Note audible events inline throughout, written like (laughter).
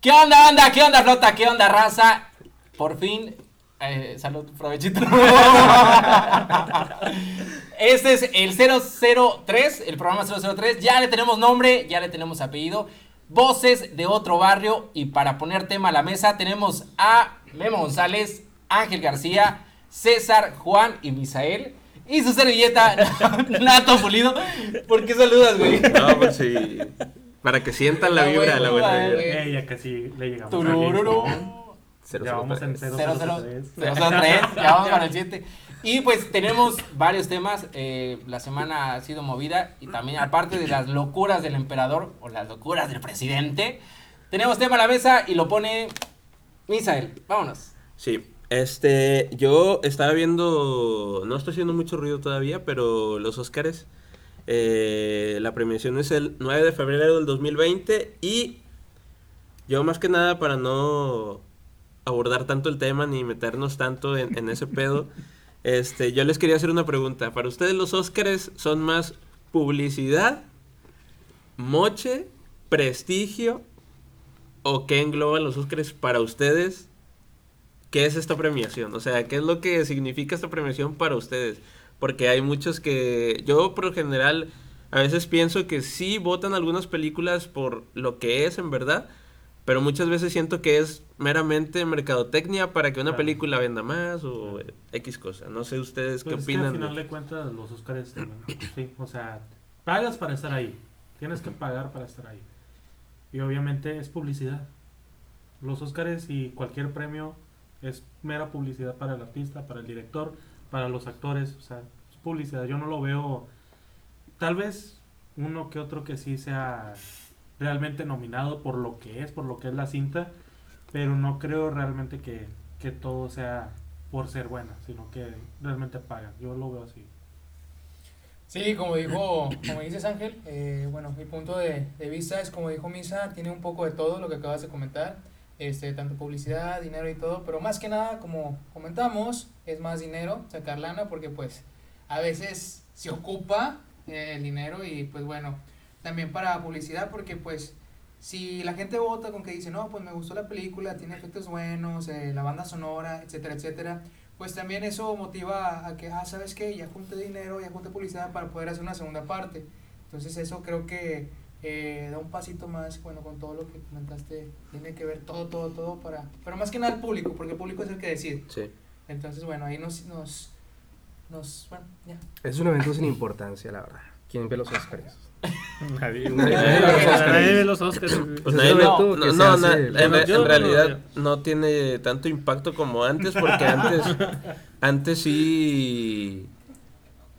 ¿Qué onda, onda? ¿Qué onda, flota? ¿Qué onda, raza? Por fin. Eh, salud, provechito. (laughs) este es el 003, el programa 003. Ya le tenemos nombre, ya le tenemos apellido. Voces de otro barrio. Y para poner tema a la mesa, tenemos a Memo González, Ángel García, César, Juan y Misael. Y su servilleta, (laughs) Nato Pulido. ¿Por qué saludas, güey? No, pues sí. Para que sientan la La vibra, la buena vibra, ya casi le llegamos. Turururu. Ya vamos en 003. 003. 003, ya vamos para el (laughs) 7. Y pues tenemos varios temas. eh, la semana ha sido movida y también aparte de las locuras del emperador o las locuras del presidente, tenemos tema a la mesa y lo pone Misael. Vámonos. Sí, este, yo estaba viendo, no estoy haciendo mucho ruido todavía, pero los Óscares, eh, la premiación es el 9 de febrero del 2020 y yo más que nada para no abordar tanto el tema ni meternos tanto en, en ese pedo, (laughs) este, yo les quería hacer una pregunta. ¿Para ustedes los Óscares son más publicidad, moche, prestigio o qué engloban los Óscares para ustedes? ¿Qué es esta premiación? O sea, ¿qué es lo que significa esta premiación para ustedes? Porque hay muchos que yo por lo general a veces pienso que sí votan algunas películas por lo que es en verdad, pero muchas veces siento que es meramente mercadotecnia para que una Claro. película venda más o X cosa. No sé ustedes qué Pues opinan. al final de- de cuentas los Oscars, sí, o sea, pagas para estar ahí. Tienes que pagar para estar ahí. Y obviamente es publicidad. Los Oscars y cualquier premio es mera publicidad para el artista, para el director, para los actores, o sea, es publicidad. Yo no lo veo, tal vez uno que otro que sí sea realmente nominado por lo que es, por lo que es la cinta, pero no creo realmente que, que todo sea por ser buena, sino que realmente pagan. Yo lo veo así. Sí, como dijo, como dices Ángel, eh, bueno, mi punto de, de vista es como dijo Misa, tiene un poco de todo lo que acabas de comentar, este, tanto publicidad, dinero y todo, pero más que nada, como comentamos, es más dinero, sacar lana, porque pues a veces se ocupa eh, el dinero y pues bueno, también para publicidad, porque pues si la gente vota con que dice, no, pues me gustó la película, tiene efectos buenos, eh, la banda sonora, etcétera, etcétera, pues también eso motiva a que, ah, ¿sabes qué? Ya junté dinero, ya junté publicidad para poder hacer una segunda parte. Entonces eso creo que eh, da un pasito más, bueno, con todo lo que comentaste, tiene que ver todo, todo, todo para... Pero más que nada el público, porque el público es el que decide. Sí. Entonces, bueno, ahí nos... nos, nos bueno, ya. Es un evento sin importancia, la verdad. ¿Quién ve los Oscars? (laughs) Nadie, Nadie ve los Oscars. nadie ve los Oscars. Pues nadie no, no, na- en, en no realidad no tiene tanto impacto como antes, porque antes, (laughs) antes sí,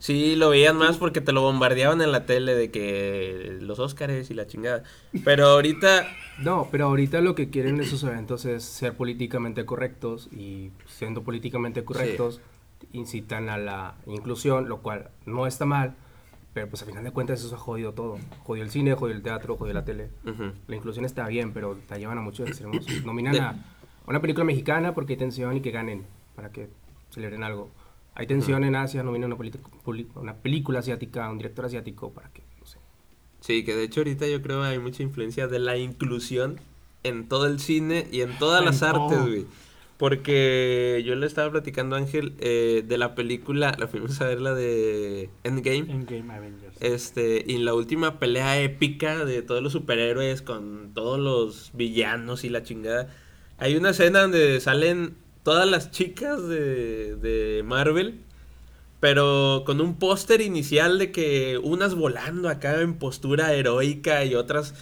sí lo veían más porque te lo bombardeaban en la tele de que los Óscares y la chingada. Pero ahorita, (laughs) No, pero ahorita lo que quieren esos eventos es ser políticamente correctos y siendo políticamente correctos incitan a la inclusión, lo cual no está mal, pero pues al final de cuentas eso ha jodido todo. Jodió el cine, jodió el teatro, jodió la tele. La inclusión está bien, pero la llevan a muchos extremos. (coughs) Nominan a una película mexicana porque hay tensión y que ganen, para que celebren algo. Hay tensión en Asia, nominan una, politi- poli- una película asiática, un director asiático, para que, no sé. sí, que de hecho ahorita yo creo hay mucha influencia de la inclusión en todo el cine y en todas En las artes, todo. güey. Porque yo le estaba platicando a Ángel eh, de la película, la fuimos a ver la de Endgame. En Game Avengers. Este, y la última pelea épica de todos los superhéroes con todos los villanos y la chingada. Hay una escena donde salen todas las chicas de, de Marvel, pero con un póster inicial de que unas volando acá en postura heroica y otras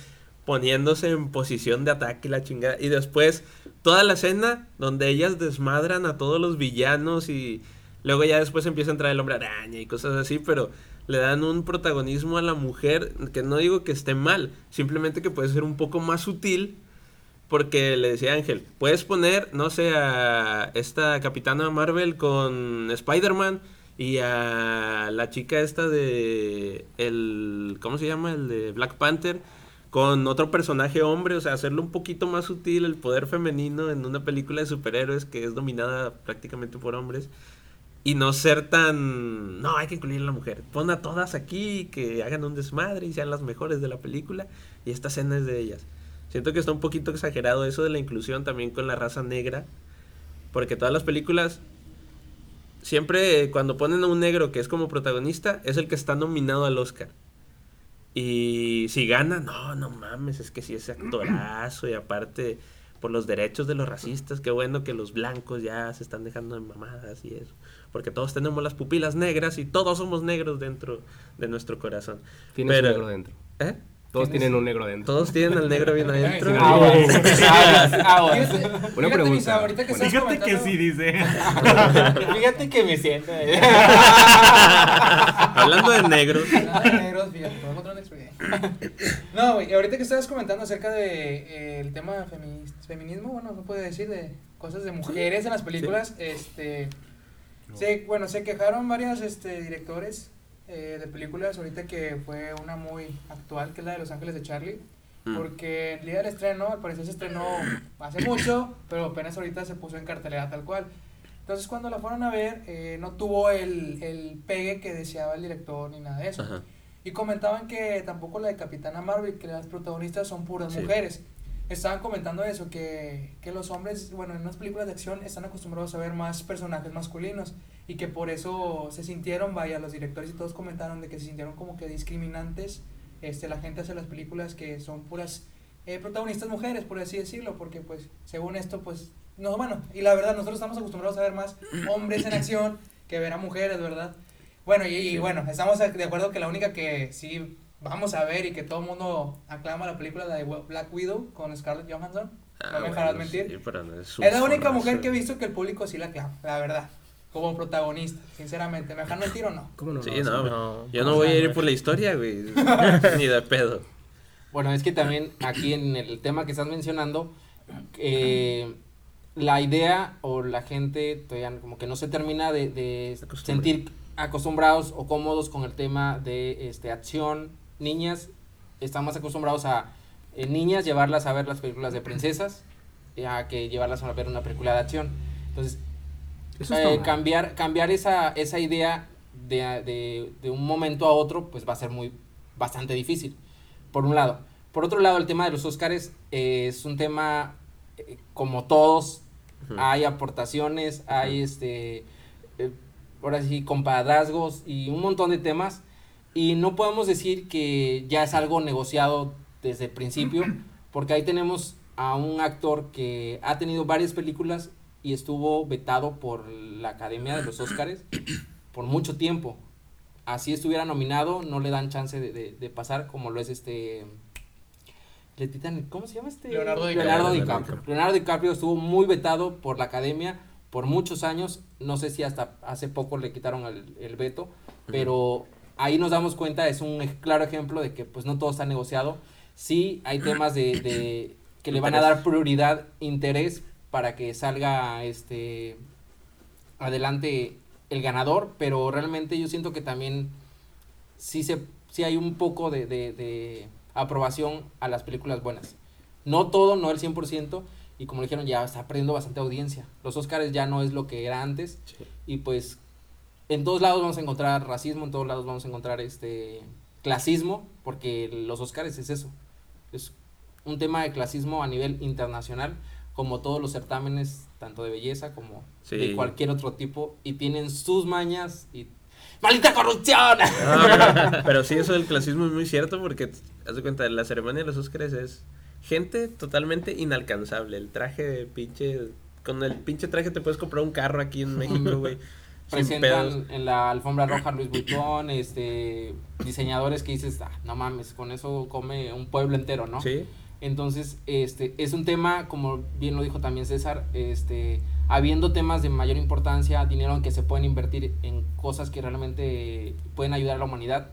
poniéndose en posición de ataque la chingada. Y después toda la escena donde ellas desmadran a todos los villanos y luego ya después empieza a entrar el hombre araña y cosas así, pero le dan un protagonismo a la mujer que no digo que esté mal, simplemente que puede ser un poco más sutil. Porque le decía Ángel, puedes poner, no sé, a esta capitana Marvel con Spider-Man y a la chica esta de el ¿cómo se llama? el de Black Panther con otro personaje hombre, o sea, hacerlo un poquito más sutil el poder femenino en una película de superhéroes que es dominada prácticamente por hombres y no ser tan no, hay que incluir a la mujer. Pon a todas aquí que hagan un desmadre y sean las mejores de la película y esta escena es de ellas. Siento que está un poquito exagerado eso de la inclusión también con la raza negra. Porque todas las películas, siempre cuando ponen a un negro que es como protagonista, es el que está nominado al Oscar. Y si gana, no, no mames, es que si es actorazo y aparte por los derechos de los racistas, qué bueno que los blancos ya se están dejando de mamadas y eso. Porque todos tenemos las pupilas negras y todos somos negros dentro de nuestro corazón. Tienes Pero- un negro dentro. ¿Eh? Todos tienen un negro dentro. Todos tienen al negro bien adentro. Aguas, aguas, Una fíjate, pregunta. Ahorita que Fíjate que comentando- sí, dice. Fíjate que me siento. Hablando de negros. Nada de negros, fíjate, podemos. No, güey, ahorita que estabas comentando acerca de eh, el tema femi- feminismo, bueno, no puede decir de cosas de mujeres en las películas, este se, bueno, se quejaron varios este directores eh, de películas ahorita que fue una muy actual, que es la de Los Ángeles de Charlie. Mm. Porque el día del estreno, al parecer se estrenó hace mucho, pero apenas ahorita se puso en cartelera tal cual. Entonces cuando la fueron a ver, eh, no tuvo el, el pegue que deseaba el director ni nada de eso. Ajá. Y comentaban que tampoco la de Capitana Marvel, que las protagonistas son puras Sí. mujeres. Estaban comentando eso, que, que los hombres, bueno, en unas películas de acción están acostumbrados a ver más personajes masculinos y que por eso se sintieron, vaya, los directores y todos comentaron de que se sintieron como que discriminantes este, la gente hace las películas que son puras eh, protagonistas mujeres, por así decirlo, porque pues según esto, pues, no, bueno, y la verdad, nosotros estamos acostumbrados a ver más hombres en acción que ver a mujeres, ¿verdad? Bueno, y, y bueno, estamos de acuerdo que la única que sí vamos a ver y que todo el mundo aclama la película la de Black Widow con Scarlett Johansson. Ah, no me bueno, dejarás mentir. sí, no es Es la única mujer que he visto que el público sí la aclama, la verdad. Como protagonista, sinceramente. ¿Me dejan mentir o no? ¿Cómo no? Sí, no, güey. Yo no voy a ir por la historia, güey. (laughs) Ni de pedo. Bueno, es que también aquí en el tema que estás mencionando, eh, la idea o la gente todavía como que no se termina de, sentir acostumbrados o cómodos con el tema de este acción. Niñas están más acostumbrados a eh, niñas llevarlas a ver las películas de princesas eh, a que llevarlas a ver una película de acción. Entonces, eh, cambiar, cambiar esa, esa idea de, de, de un momento a otro, pues va a ser muy, bastante difícil, por un lado. Por otro lado, el tema de los Óscares eh, es un tema, eh, como todos, hay aportaciones, hay este, eh, ahora sí, compadrazgos y un montón de temas, y no podemos decir que ya es algo negociado desde el principio, (clears throat) porque ahí tenemos a un actor que ha tenido varias películas y estuvo vetado por la Academia de los Óscares por mucho tiempo. Así estuviera nominado, no le dan chance de, de- de pasar, como lo es este. ¿Cómo se llama este? Leonardo DiCaprio. Leonardo DiCaprio. Leonardo DiCaprio estuvo muy vetado por la academia por muchos años. No sé si hasta hace poco le quitaron el, el veto, pero ahí nos damos cuenta, es un claro ejemplo de que pues no todo está negociado. Sí hay temas de, de que le van a dar prioridad, interés para que salga este adelante el ganador, pero realmente yo siento que también sí, se, sí hay un poco de, de, de aprobación a las películas buenas. No todo, no el 100%, y como dijeron, ya está perdiendo bastante audiencia. Los Oscars ya no es lo que era antes, y pues en todos lados vamos a encontrar racismo, en todos lados vamos a encontrar este clasismo, porque los Oscars es eso, es un tema de clasismo a nivel internacional, como todos los certámenes, tanto de belleza como Sí. de cualquier otro tipo, y tienen sus mañas y ¡Maldita corrupción! No, pero, pero sí, eso del clasismo es muy cierto porque, haz de cuenta, la ceremonia de los Óscares es gente totalmente inalcanzable. El traje pinche... Con el pinche traje te puedes comprar un carro aquí en México, güey. (laughs) Presentan en la alfombra roja Luis Vuitton, este, diseñadores que dices, ah, no mames, con eso come un pueblo entero, ¿no? Sí. Entonces, este, es un tema, como bien lo dijo también César, este, habiendo temas de mayor importancia, dinero que se pueden invertir en cosas que realmente pueden ayudar a la humanidad,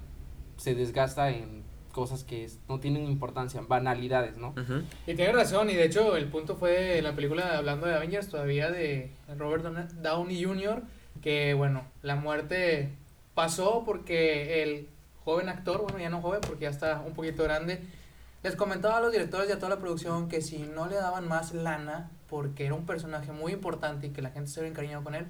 se desgasta en cosas que no tienen importancia, banalidades, ¿no? Y tiene razón, y de hecho el punto fue en la película hablando de Avengers todavía de Robert Downey- Downey Jr., que bueno, la muerte pasó porque el joven actor, bueno ya no joven porque ya está un poquito grande, les comentaba a los directores y a toda la producción que si no le daban más lana, porque era un personaje muy importante y que la gente se había encariñado con él,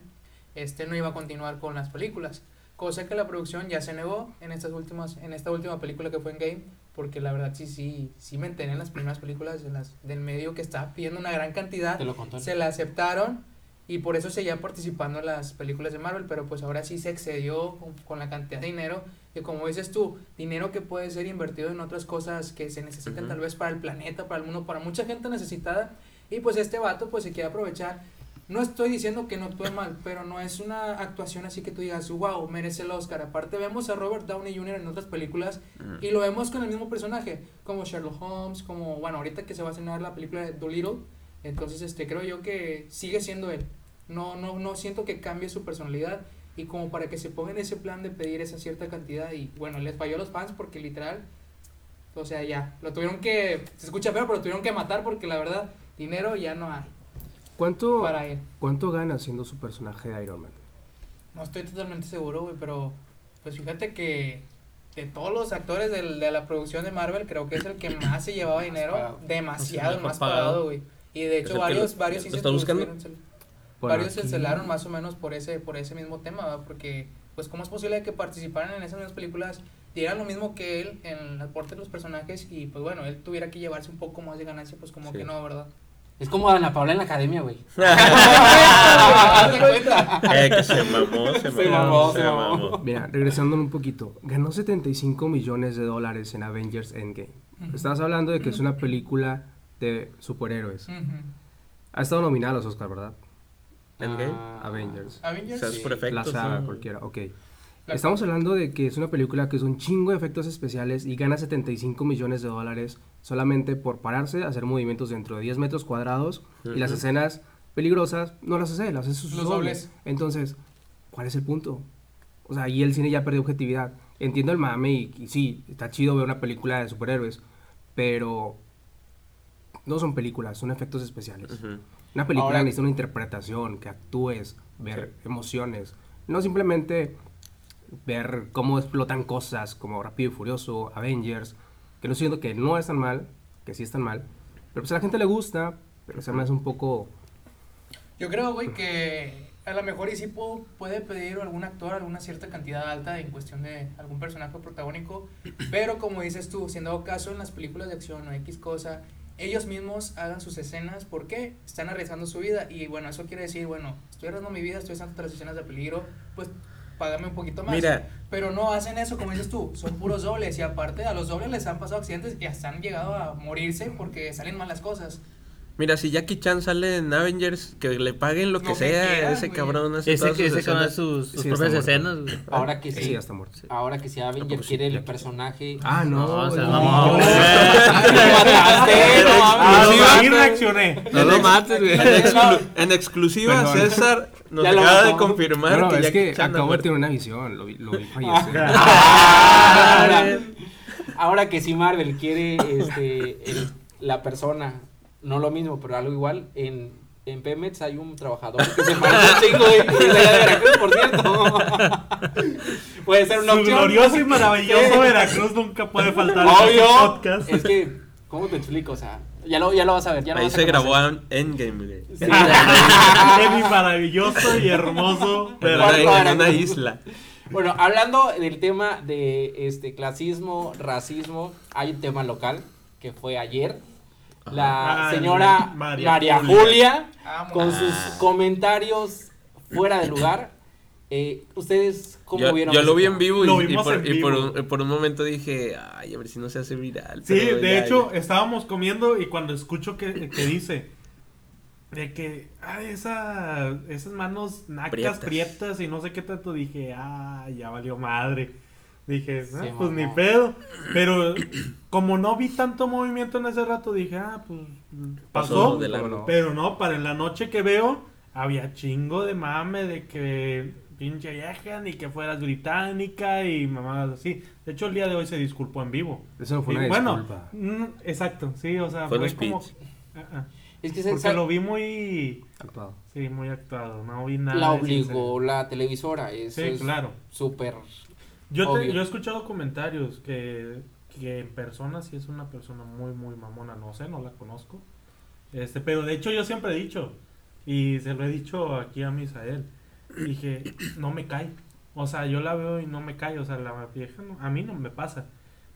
este no iba a continuar con las películas. Cosa que la producción ya se negó en estas últimas, en esta última película que fue en Game, porque la verdad sí, sí, sí me enteré en las primeras películas de las, del medio que estaba pidiendo una gran cantidad, Te lo contó. se la aceptaron y por eso seguía participando en las películas de Marvel, pero pues ahora sí se excedió con, con la cantidad de dinero, que como dices tú, dinero que puede ser invertido en otras cosas que se necesitan Ujú. tal vez para el planeta, para el mundo, para mucha gente necesitada, y pues este vato pues se quiere aprovechar. No estoy diciendo que no actúe mal, pero no es una actuación así que tú digas, wow, merece el Oscar. Aparte vemos a Robert Downey Jr. en otras películas y lo vemos con el mismo personaje, como Sherlock Holmes, como, bueno, ahorita que se va a estrenar la película de Dolittle, entonces este creo yo que sigue siendo él. No, no, no siento que cambie su personalidad y como para que se ponga en ese plan de pedir esa cierta cantidad y bueno, les falló a los fans porque literal, o sea, ya, lo tuvieron que, se escucha feo, pero lo tuvieron que matar porque la verdad, dinero ya no hay ¿Cuánto, para él. ¿Cuánto gana siendo su personaje de Iron Man? No estoy totalmente seguro, güey, pero pues fíjate que de todos los actores del- de la producción de Marvel, creo que es el que más se llevaba dinero. Demasiado más pagado. pagado, güey. Y de ¿Es hecho que varios, lo- varios lo está buscando? tuvieron varios se aquí- cancelaron más o menos por ese, por ese mismo tema, ¿verdad? Porque, pues, ¿cómo es posible que participaran en esas mismas películas, dieran lo mismo que él en el aporte de los personajes y, pues, bueno, él tuviera que llevarse un poco más de ganancia, pues, como Sí. que no, ¿verdad? Es como Ana Paula en la academia, güey. (laughs) Eh, que se mamó, se mamó, Se mamó, se se mamó. Mira, regresando un poquito, ganó 75 millones de dólares en Avengers Endgame. Ujú. Estabas hablando de que es una película de superhéroes. Ujú. Ha estado nominada a los Oscar, ¿verdad? Endgame. Ah, Avengers. Avengers. O sea, es Sí. por efectos, la saga, cualquiera, ok. La- Estamos hablando de que es una película que es un chingo de efectos especiales y gana 75 millones de dólares solamente por pararse, hacer movimientos dentro de 10 metros cuadrados y las escenas peligrosas no las hace, las hace sus Los dobles. Entonces, ¿cuál es el punto? O sea, ahí el cine ya perdió objetividad. Entiendo el mame y, y sí, está chido ver una película de superhéroes, pero no son películas, son efectos especiales. Ujú. Una película Ahora- necesita una interpretación, que actúes, ver emociones. No simplemente ver cómo explotan cosas como Rápido y Furioso, Avengers, que no diciendo que no están mal, que sí están mal, pero pues a la gente le gusta, pero se me hace un poco... Yo creo, güey, que a lo mejor y sí pu- puede pedir algún actor alguna cierta cantidad alta en cuestión de algún personaje protagónico, pero como dices tú, si en dado caso en las películas de acción o X cosa, ellos mismos hagan sus escenas, ¿por qué? Están arriesgando su vida y bueno, eso quiere decir, bueno, estoy arriesgando mi vida, estoy haciendo las escenas de peligro, pues págame un poquito más. Mira, Pero no hacen eso, como dices tú, son puros dobles y aparte a los dobles les han pasado accidentes y hasta han llegado a morirse porque salen mal las cosas. Mira, si Jackie Chan sale en Avengers, que le paguen lo que que sea, quieran, ese güey. cabrón hace Ese todas que sus escenas. sus, sus Sí, propias escenas. güey. Ahora que Sí, sí, está muerto. ahora que sea Avenger sí? quiere el personaje. Ah, no. No, o sea, no. no Ah, sí, ahí reaccioné. No lo mates, güey. En, exclu- en exclusiva. César nos Ya lo acaba de confirmar No, no, que es Jackie Chan acabo de tener una visión, lo vi, lo vi fallecer. Ahora, ahora que si Marvel quiere este, el- la persona, no lo mismo, pero algo igual, en, en Pemex hay un trabajador que se parece un chingo y es de allá de Veracruz, por cierto. (laughs) Puede ser una Su opción. glorioso y maravilloso. Veracruz nunca puede faltar en este Obvio. podcast. Es que, ¿cómo te explico? O sea, ya lo, ya lo vas a ver. Ya lo Ahí vas a se grabó en Endgame, güey. Sí. (laughs) en mi maravilloso y hermoso En Veracruz. una, en una isla. Bueno, hablando del tema de este clasismo, racismo, hay un tema local que fue ayer. La Ay, señora María María, Julia. Julia, Vamos. con sus Ah. comentarios fuera de lugar. Eh, ¿Ustedes cómo Yo, vieron yo lo vi en vivo y, por, en y por vivo. un, por un momento dije, ay, a ver si no se hace viral. Sí, pero de ya, hecho, ya. estábamos comiendo y cuando escucho que, que dice de que ah, esa, esas manos nacas, Prietas. prietas. y no sé qué tanto, dije, ah, ya valió madre. Dije, ah, pues ni pedo. Pero como no vi tanto movimiento en ese rato, dije, ah, pues Pasó pasó. Pero no, para la noche que veo, había chingo de mame de que pinche vieja, ni que fueras británica y mamadas así. De hecho, el día de hoy se disculpó en vivo. Eso no fue Y una bueno, disculpa. mm, exacto, sí, o sea, Fue fue, como... Ah, ah. Es que se- Porque lo vi muy... Actuado. Sí, muy actuado, no vi nada. la obligó la televisora. Eso sincero. es Sí, claro. súper. Yo, te- yo he escuchado comentarios que, que en persona sí es una persona muy, muy mamona, no sé, no la conozco. Este, pero de hecho yo siempre he dicho, y se lo he dicho aquí a Misael, dije, (clears throat) no me cae. O sea, yo la veo y no me cae, o sea, la vieja no- a mí no me pasa.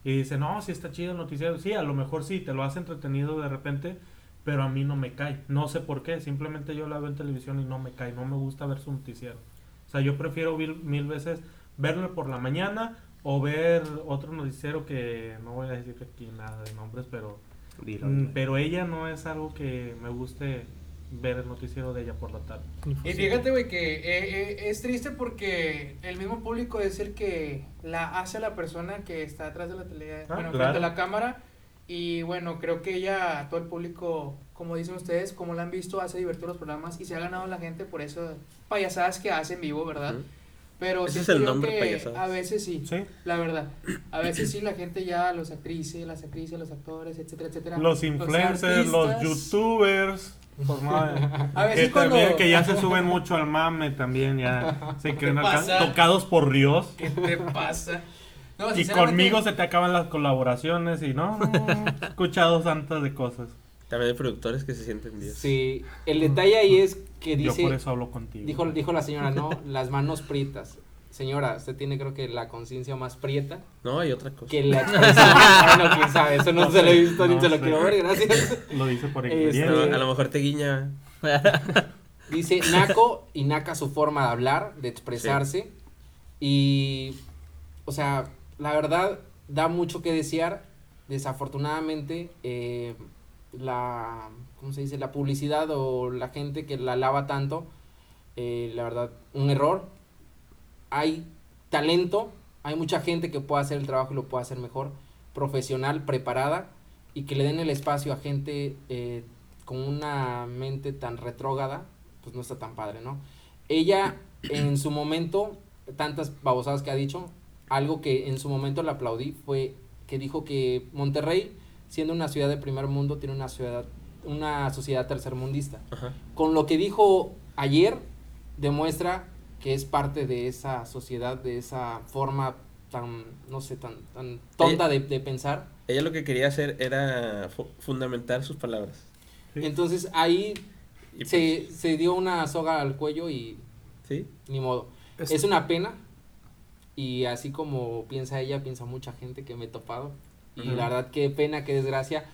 Y dice, no, si está chido el noticiero. Sí, a lo mejor sí, te lo has entretenido de repente, pero a mí no me cae. No sé por qué, simplemente yo la veo en televisión y no me cae, no me gusta ver su noticiero. O sea, yo prefiero mil, mil veces verlo por la mañana o ver otro noticiero que no voy a decir aquí nada de nombres, pero, Dilo, mm, pero ella no es algo que me guste ver el noticiero de ella por la tarde. Y fíjate, güey, que eh, eh, es triste porque el mismo público es el que la hace a la persona que está atrás de la tele, Ah, bueno, claro. frente a la cámara. Y bueno, creo que ella, todo el público, como dicen ustedes, como la han visto, hace divertir los programas y se ha ganado la gente por eso payasadas que hace en vivo, ¿verdad? Pero Ese es siento el yo nombre, que payasadas. a veces sí, Sí. la verdad. A veces sí la gente ya, los actrices, las actrices, los actores, etcétera, etcétera. Los influencers, los, artistas, youtubers. Por madre. (laughs) A veces que cuando- también que ya se suben mucho al mame también ya se creen tocados por Dios ¿Qué te pasa? No, y conmigo se te acaban las colaboraciones y no, no, he escuchado tantas de cosas También hay productores que se sienten Dios. Sí, el detalle ahí es que yo por dice, eso hablo contigo dijo, dijo la señora, no, (laughs) las manos prietas. Señora, usted tiene creo que la conciencia más prieta No, hay otra cosa. que la expresión. bueno, quién sabe, eso no, No se lo he visto ni no se lo quiero ver, gracias. (laughs) lo dice por Este, experiencia No, a lo mejor te guiña. (laughs) Dice Naco y Naca su forma de hablar, de expresarse. Y, o sea, la verdad da mucho que desear. Desafortunadamente, eh, la, ¿cómo se dice? La publicidad o la gente que la lava tanto, eh, la verdad, un error. Hay talento, hay mucha gente que puede hacer el trabajo y lo puede hacer mejor, profesional, preparada, y que le den el espacio a gente eh, con una mente tan retrógrada, pues no está tan padre, ¿no? Ella, en su momento, tantas babosadas que ha dicho, algo que en su momento le aplaudí fue que dijo que Monterrey, siendo una ciudad de primer mundo, tiene una ciudad, una sociedad tercermundista. Ajá. Con lo que dijo ayer, demuestra que es parte de esa sociedad, de esa forma tan, no sé, tan, tan tonta de, de pensar. Ella lo que quería hacer era fu- fundamentar sus palabras. Sí. Entonces ahí Y se, se dio una soga al cuello y pues, sí. ni modo. Es- Es una pena. Y así como piensa ella, piensa mucha gente que me he topado. Y la verdad, qué pena, qué desgracia.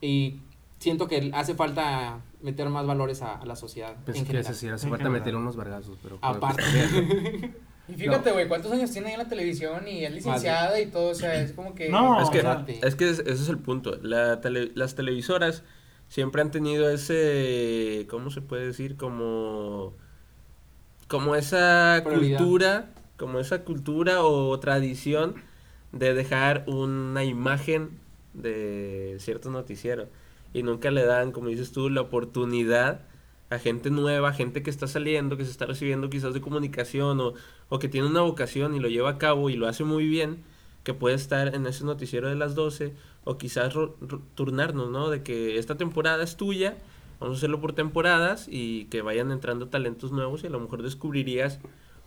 Y siento que hace falta meter más valores a, a la sociedad. Pensé en que general. decir, hace En falta general. meter unos vergazos, pero... Aparte. (laughs) Y fíjate, güey, ¿cuántos años tiene ahí en la televisión? Y es licenciada y todo, o sea, es como que... No, es que, es que es- ese es el punto. La tele- las televisoras siempre han tenido ese, ¿cómo se puede decir? Como, como esa Prioridad. cultura, como esa cultura o tradición de dejar una imagen de cierto noticiero. Y nunca le dan, como dices tú, la oportunidad a gente nueva, gente que está saliendo, que se está recibiendo quizás de comunicación o, o que tiene una vocación y lo lleva a cabo y lo hace muy bien, que puede estar en ese noticiero de las 12 o quizás turnarnos, ¿no? De que esta temporada es tuya, vamos a hacerlo por temporadas y que vayan entrando talentos nuevos y a lo mejor descubrirías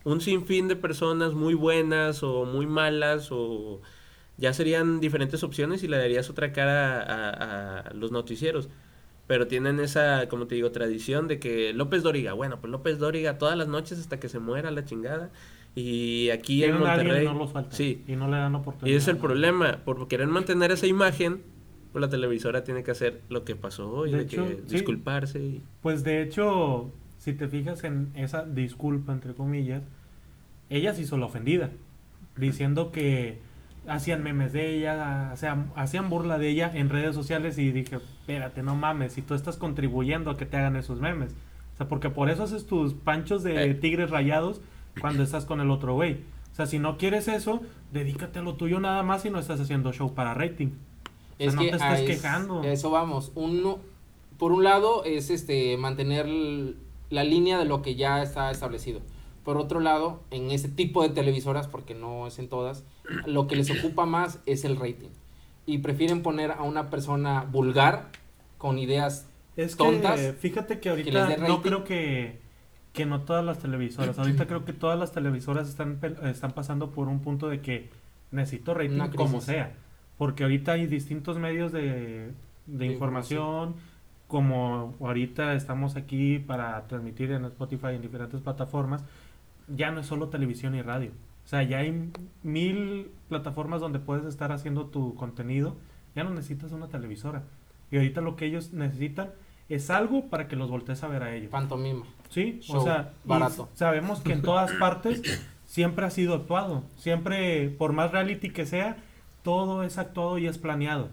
un sinfín de personas muy buenas o muy malas o ya serían diferentes opciones y le darías otra cara a, a los noticieros. Pero tienen esa, como te digo, tradición de que López Dóriga, bueno, pues López Dóriga todas las noches hasta que se muera la chingada. Y aquí en Tienen y Monterrey. no lo sueltan sí, y no le dan oportunidad y es el ¿no? problema. Por querer mantener esa imagen, pues la televisora tiene que hacer lo que pasó hoy, De de, hecho, que sí. disculparse. Y, Pues de hecho, si te fijas en esa disculpa, entre comillas, ella se hizo la ofendida, diciendo que hacían memes de ella, hacían, hacían burla de ella en redes sociales y dije, espérate, no mames, si tú estás contribuyendo a que te hagan esos memes. O sea, porque por eso haces tus panchos de Eh. tigres rayados cuando estás con el otro güey. O sea, si no quieres eso, dedícate a lo tuyo nada más y no estás haciendo show para rating. O sea, Es no que te a estés es- quejando. eso vamos. Uno, por un lado es este mantener la línea de lo que ya está establecido. Por otro lado, en ese tipo de televisoras, porque no es en todas, lo que les ocupa más es el rating. Y prefieren poner a una persona vulgar con ideas Es tontas que fíjate que ahorita dé no creo que, que no todas las televisoras. Ahorita creo que todas las televisoras están, están pasando por un punto de que necesito rating como sea. Porque ahorita hay distintos medios de, de De información, como ahorita estamos aquí para transmitir en Spotify en diferentes plataformas. Ya no es solo televisión y radio. O sea, ya hay mil plataformas donde puedes estar haciendo tu contenido. Ya no necesitas una televisora. Y ahorita lo que ellos necesitan es algo para que los voltees a ver a ellos. Pantomima. Sí, o sea, barato. sabemos que en todas partes siempre ha sido actuado. Siempre, por más reality que sea, todo es actuado y es planeado.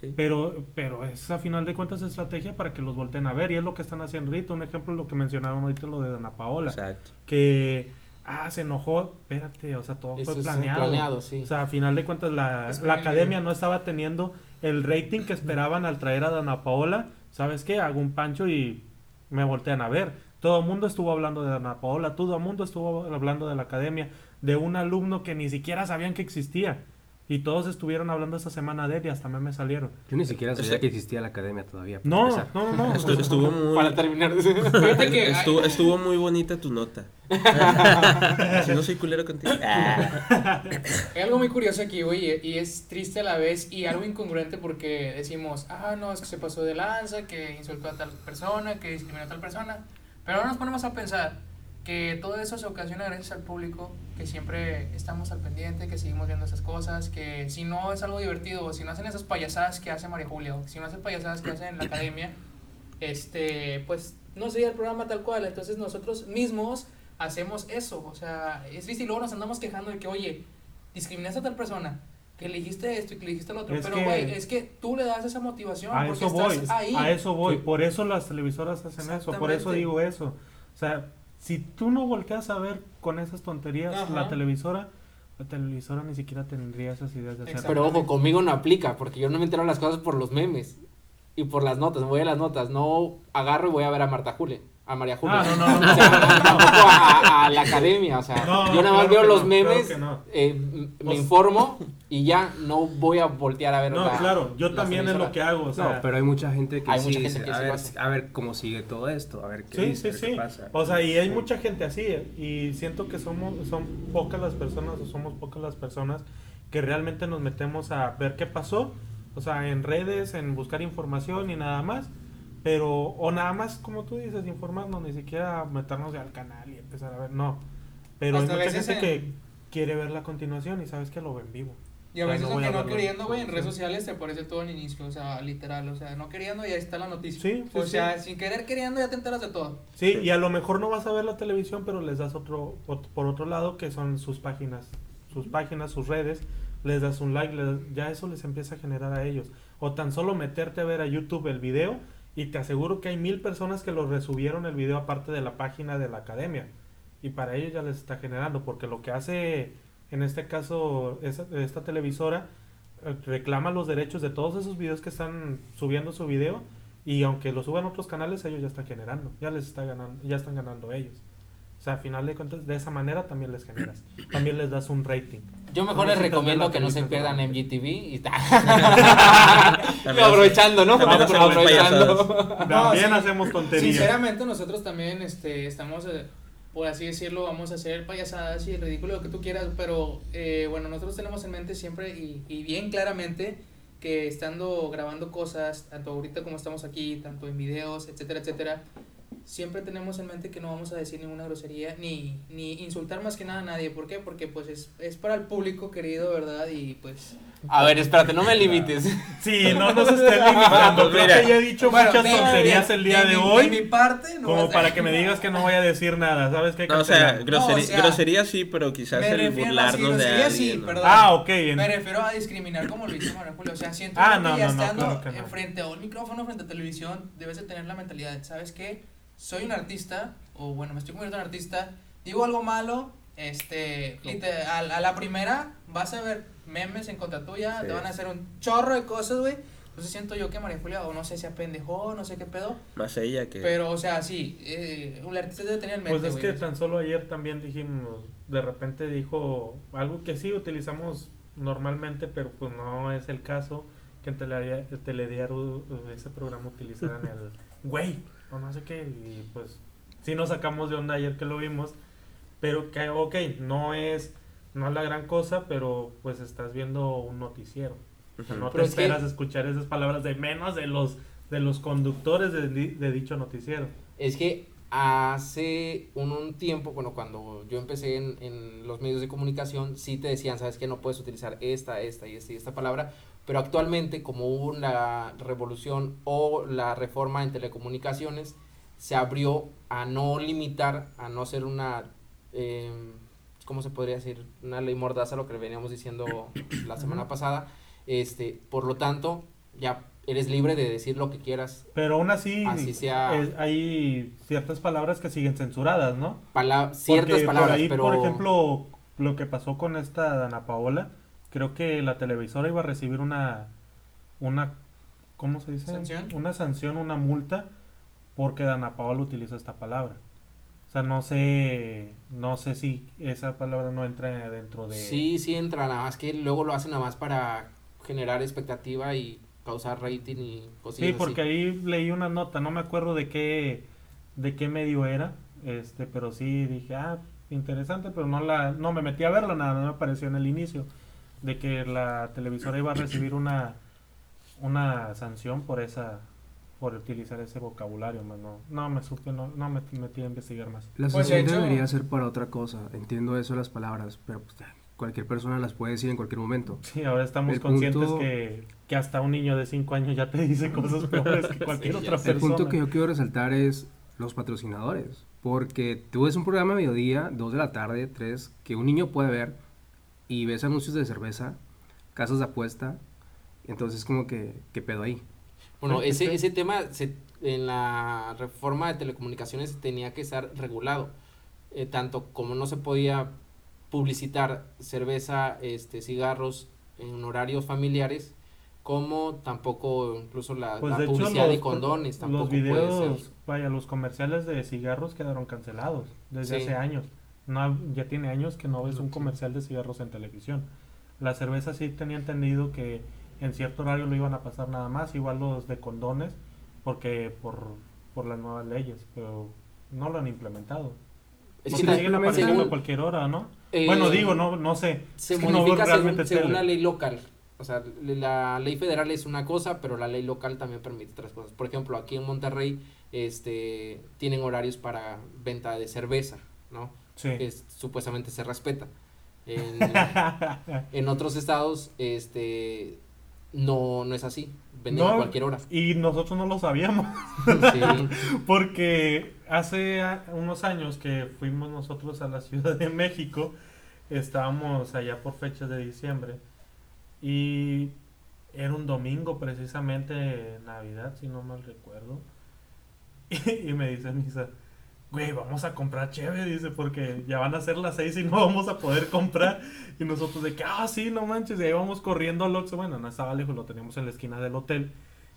Sí. Pero, pero es a final de cuentas estrategia para que los volteen a ver. Y es lo que están haciendo ahorita. Un ejemplo es lo que mencionaban ahorita, lo de Dana Paola. Exacto. Que, ah, se enojó. Espérate, o sea, todo Eso fue planeado. planeado, sí. O sea, a final de cuentas la, la academia no estaba teniendo el rating que esperaban al traer a Dana Paola. ¿Sabes qué? Hago un pancho y me voltean a ver. Todo el mundo estuvo hablando de Dana Paola, todo el mundo estuvo hablando de la academia, de un alumno que ni siquiera sabían que existía. Y todos estuvieron hablando esta semana de él y hasta me salieron. Yo ni siquiera sabía Este- que existía la academia todavía. No, empezar. no, no, no. Estu- estuvo muy. Para terminar. Fíjate que Estuvo, estuvo muy bonita tu nota. (laughs) si no soy culero contigo. (laughs) Ah. (laughs) Hay algo muy curioso aquí, güey, y es triste a la vez y algo incongruente porque decimos, ah, no, es que se pasó de lanza, que insultó a tal persona, que discriminó a tal persona. Pero ahora nos ponemos a pensar que todo eso se ocasiona gracias al público, que siempre estamos al pendiente, que seguimos viendo esas cosas, que si no es algo divertido, si no hacen esas payasadas que hace María Julia, o si no hacen payasadas que hacen en la (coughs) academia, este, pues no sería el programa tal cual. Entonces nosotros mismos hacemos eso. O sea, es y luego nos andamos quejando de que, oye, discriminaste a tal persona, que le dijiste esto y que le dijiste lo otro. Es pero, güey, es que tú le das esa motivación. A porque eso voy, estás ahí. a eso voy. Por eso las televisoras hacen eso, por eso digo eso. O sea, si tú no volteas a ver con esas tonterías Ajá. la televisora, la televisora ni siquiera tendría esas ideas de hacer. Pero ojo, conmigo no aplica, porque yo no me entero las cosas por los memes y por las notas. Me voy a las notas, no agarro y voy a ver a Marta Julia, a María Julia. Ah, no, no, no, (laughs) O sea, tampoco a, a la academia, o sea, No, yo nada más claro veo los no, memes, claro que no. eh, me Pues- informo y ya no voy a voltear a ver No, la- claro, yo también es lo que hago. O sea, no, pero hay mucha gente que Hay sí mucha gente dice, que a, ver, a ver cómo sigue todo esto, a ver qué Sí, dice, sí, a ver qué sí. pasa. O sea, y hay mucha gente así. eh, Y siento que somos son pocas las personas o somos pocas las personas que realmente nos metemos a ver qué pasó. O sea, en redes, en buscar información y nada más. Pero, o nada más, como tú dices, informarnos, ni siquiera meternos al canal y empezar a ver. No. Pero Hasta hay mucha gente en- que quiere ver la continuación y sabes que lo ve en vivo. Y a O sea, veces, no aunque no en queriendo, güey, en redes sociales te aparece todo al inicio, o sea, literal, o sea, no queriendo y ahí está la noticia. Sí, sí, o sí. sea, sin querer queriendo ya te enteras de todo. Sí, y a lo mejor no vas a ver la televisión, pero les das otro, ot- por otro lado, que son sus páginas, sus páginas, sus redes, les das un like, les- ya eso les empieza a generar a ellos. O tan solo meterte a ver a YouTube el video y te aseguro que hay mil personas que lo resubieron el video aparte de la página de la academia. Y para ellos ya les está generando, porque lo que hace en este caso esa- esta televisora eh, reclama los derechos de todos esos videos que están subiendo su video y aunque lo suban otros canales ellos ya están generando, ya les está ganando, ya están ganando ellos. O sea, a final de cuentas, de esa manera también les generas. También les das un rating. Yo mejor No les recomiendo que no se pierdan. MGTV y (laughs) (laughs) aprovechando, ¿no? también hacemos Aprovechando. También hacemos tonterías. Sinceramente, nosotros también este, estamos, eh, por así decirlo, vamos a hacer payasadas y el ridículo lo que tú quieras, pero eh, bueno, nosotros tenemos en mente siempre y, y bien claramente que estando grabando cosas, tanto ahorita como estamos aquí, tanto en videos, etcétera, etcétera, siempre tenemos en mente que no vamos a decir ninguna grosería ni, ni insultar más que nada a nadie. ¿Por qué? Porque pues es, es para el público querido, ¿verdad? Y pues... A ver, espérate, no me limites. Sí, no nos estén limitando. Creo mira. que ya he dicho Bueno, muchas de- tonterías el día de, mi- hoy. De mi parte, no como para que me digas que no voy a decir nada. ¿Sabes qué? No, o sea, No, o sea, grosería sí, pero quizás el burlarnos de grosería alguien. sí, ¿no? perdón. Ah, ok. en- Me refiero a discriminar como lo hizo Julia. O sea, siento Ah, que no, ya no, no, estando claro que no. frente a un micrófono, frente a televisión, debes de tener la mentalidad, ¿sabes qué? Soy un artista, o bueno, me estoy convirtiendo en artista, digo algo malo, este, lite- a, a la primera vas a ver memes en contra tuya, Sí. te van a hacer un chorro de cosas, güey. Entonces siento yo que María Julia, o no sé si apendejó, no sé qué pedo, Más ella que... pero, o sea, sí, eh, un artista debe tener en mente, Pues es que tan solo ayer también dijimos, de repente dijo algo que sí utilizamos normalmente, pero pues no es el caso que en Telediario, telediario ese programa utilizaran el güey o no sé qué y pues sí nos sacamos de onda ayer que lo vimos, pero que ok, no es no es la gran cosa, pero pues estás viendo un noticiero. O sea, Ujú. no Pero te es que- esperas escuchar esas palabras de menos de los de los conductores de, de dicho noticiero. Es que hace un, un tiempo, bueno, cuando yo empecé en, en los medios de comunicación, sí te decían, sabes que no puedes utilizar esta, esta y esta y esta palabra, pero actualmente como hubo la revolución o la reforma en telecomunicaciones, se abrió a no limitar, a no ser una, eh, ¿cómo se podría decir? Una ley mordaza, lo que veníamos diciendo la semana pasada. Este, por lo tanto, ya eres libre de decir lo que quieras. Pero aún así, Así sea- hay ciertas palabras que siguen censuradas, ¿no? Pala- ciertas Porque palabras, por ahí, pero... por ejemplo, lo que pasó con esta Dana Paola, creo que la televisora iba a recibir una, una, ¿cómo se dice? ¿Sanción? Una sanción, una multa, porque Dana Paola utiliza esta palabra. O sea, no sé, no sé si esa palabra no entra dentro de... Sí, sí entra, nada más que luego lo hacen nada más para generar expectativa y causar rating y cosillas Sí, porque así. ahí leí una nota, no me acuerdo de qué, de qué medio era, este, pero sí dije, ah, interesante, pero no la, no me metí a verla, nada más me apareció en el inicio de que la televisora iba a recibir una, una sanción por esa, por utilizar ese vocabulario, más no, no me supe, no, no me metí a investigar más. La Pues, sanción de hecho- debería ser para otra cosa. Entiendo eso las palabras, pero pues, cualquier persona las puede decir en cualquier momento. Sí, ahora estamos El conscientes punto- que, que hasta un niño de 5 años ya te dice cosas (laughs) peores que cualquier Sí, otra sé. El persona. punto que yo quiero resaltar es los patrocinadores. Porque tú ves un programa a mediodía, 2 de la tarde, 3, que un niño puede ver y ves anuncios de cerveza, casas de apuesta. Entonces, como que, ¿qué pedo ahí? Bueno, ese, ese tema se, en la reforma de telecomunicaciones tenía que estar regulado. Eh, tanto como no se podía publicitar cerveza, este, cigarros en horarios familiares, como tampoco incluso la, Pues la de hecho publicidad los, de condones tampoco los puede videos, ser. vaya, los comerciales de cigarros quedaron cancelados desde Sí. hace años. No, ya tiene años que no ves un comercial de cigarros en televisión. La cerveza sí tenía entendido que en cierto horario lo iban a pasar nada más, igual los de condones, porque por, por las nuevas leyes, pero no lo han implementado. Es Porque que siguen apareciendo según- a cualquier hora, ¿no? eh, bueno, digo, no, no sé. se es que no modifica según, realmente según la ley local. O sea, la ley federal es una cosa, pero la ley local también permite otras cosas. Por ejemplo, aquí en Monterrey este, tienen horarios para venta de cerveza, ¿no? Sí. Es, supuestamente se respeta. En, (laughs) en otros estados, este, no, no es así. Venden a cualquier hora. Y nosotros no lo sabíamos. Sí. (laughs) Porque hace unos años que fuimos nosotros a la Ciudad de México, estábamos allá por fechas de diciembre y era un domingo precisamente Navidad, si no mal recuerdo. (laughs) Y, me dice Misa, güey, vamos a comprar cheve, dice, porque ya van a ser las seis y no (laughs) vamos a poder comprar. Y nosotros de que, ah, sí, no manches, y ahí vamos corriendo al Oxxo. Bueno, no estaba lejos, lo teníamos en la esquina del hotel.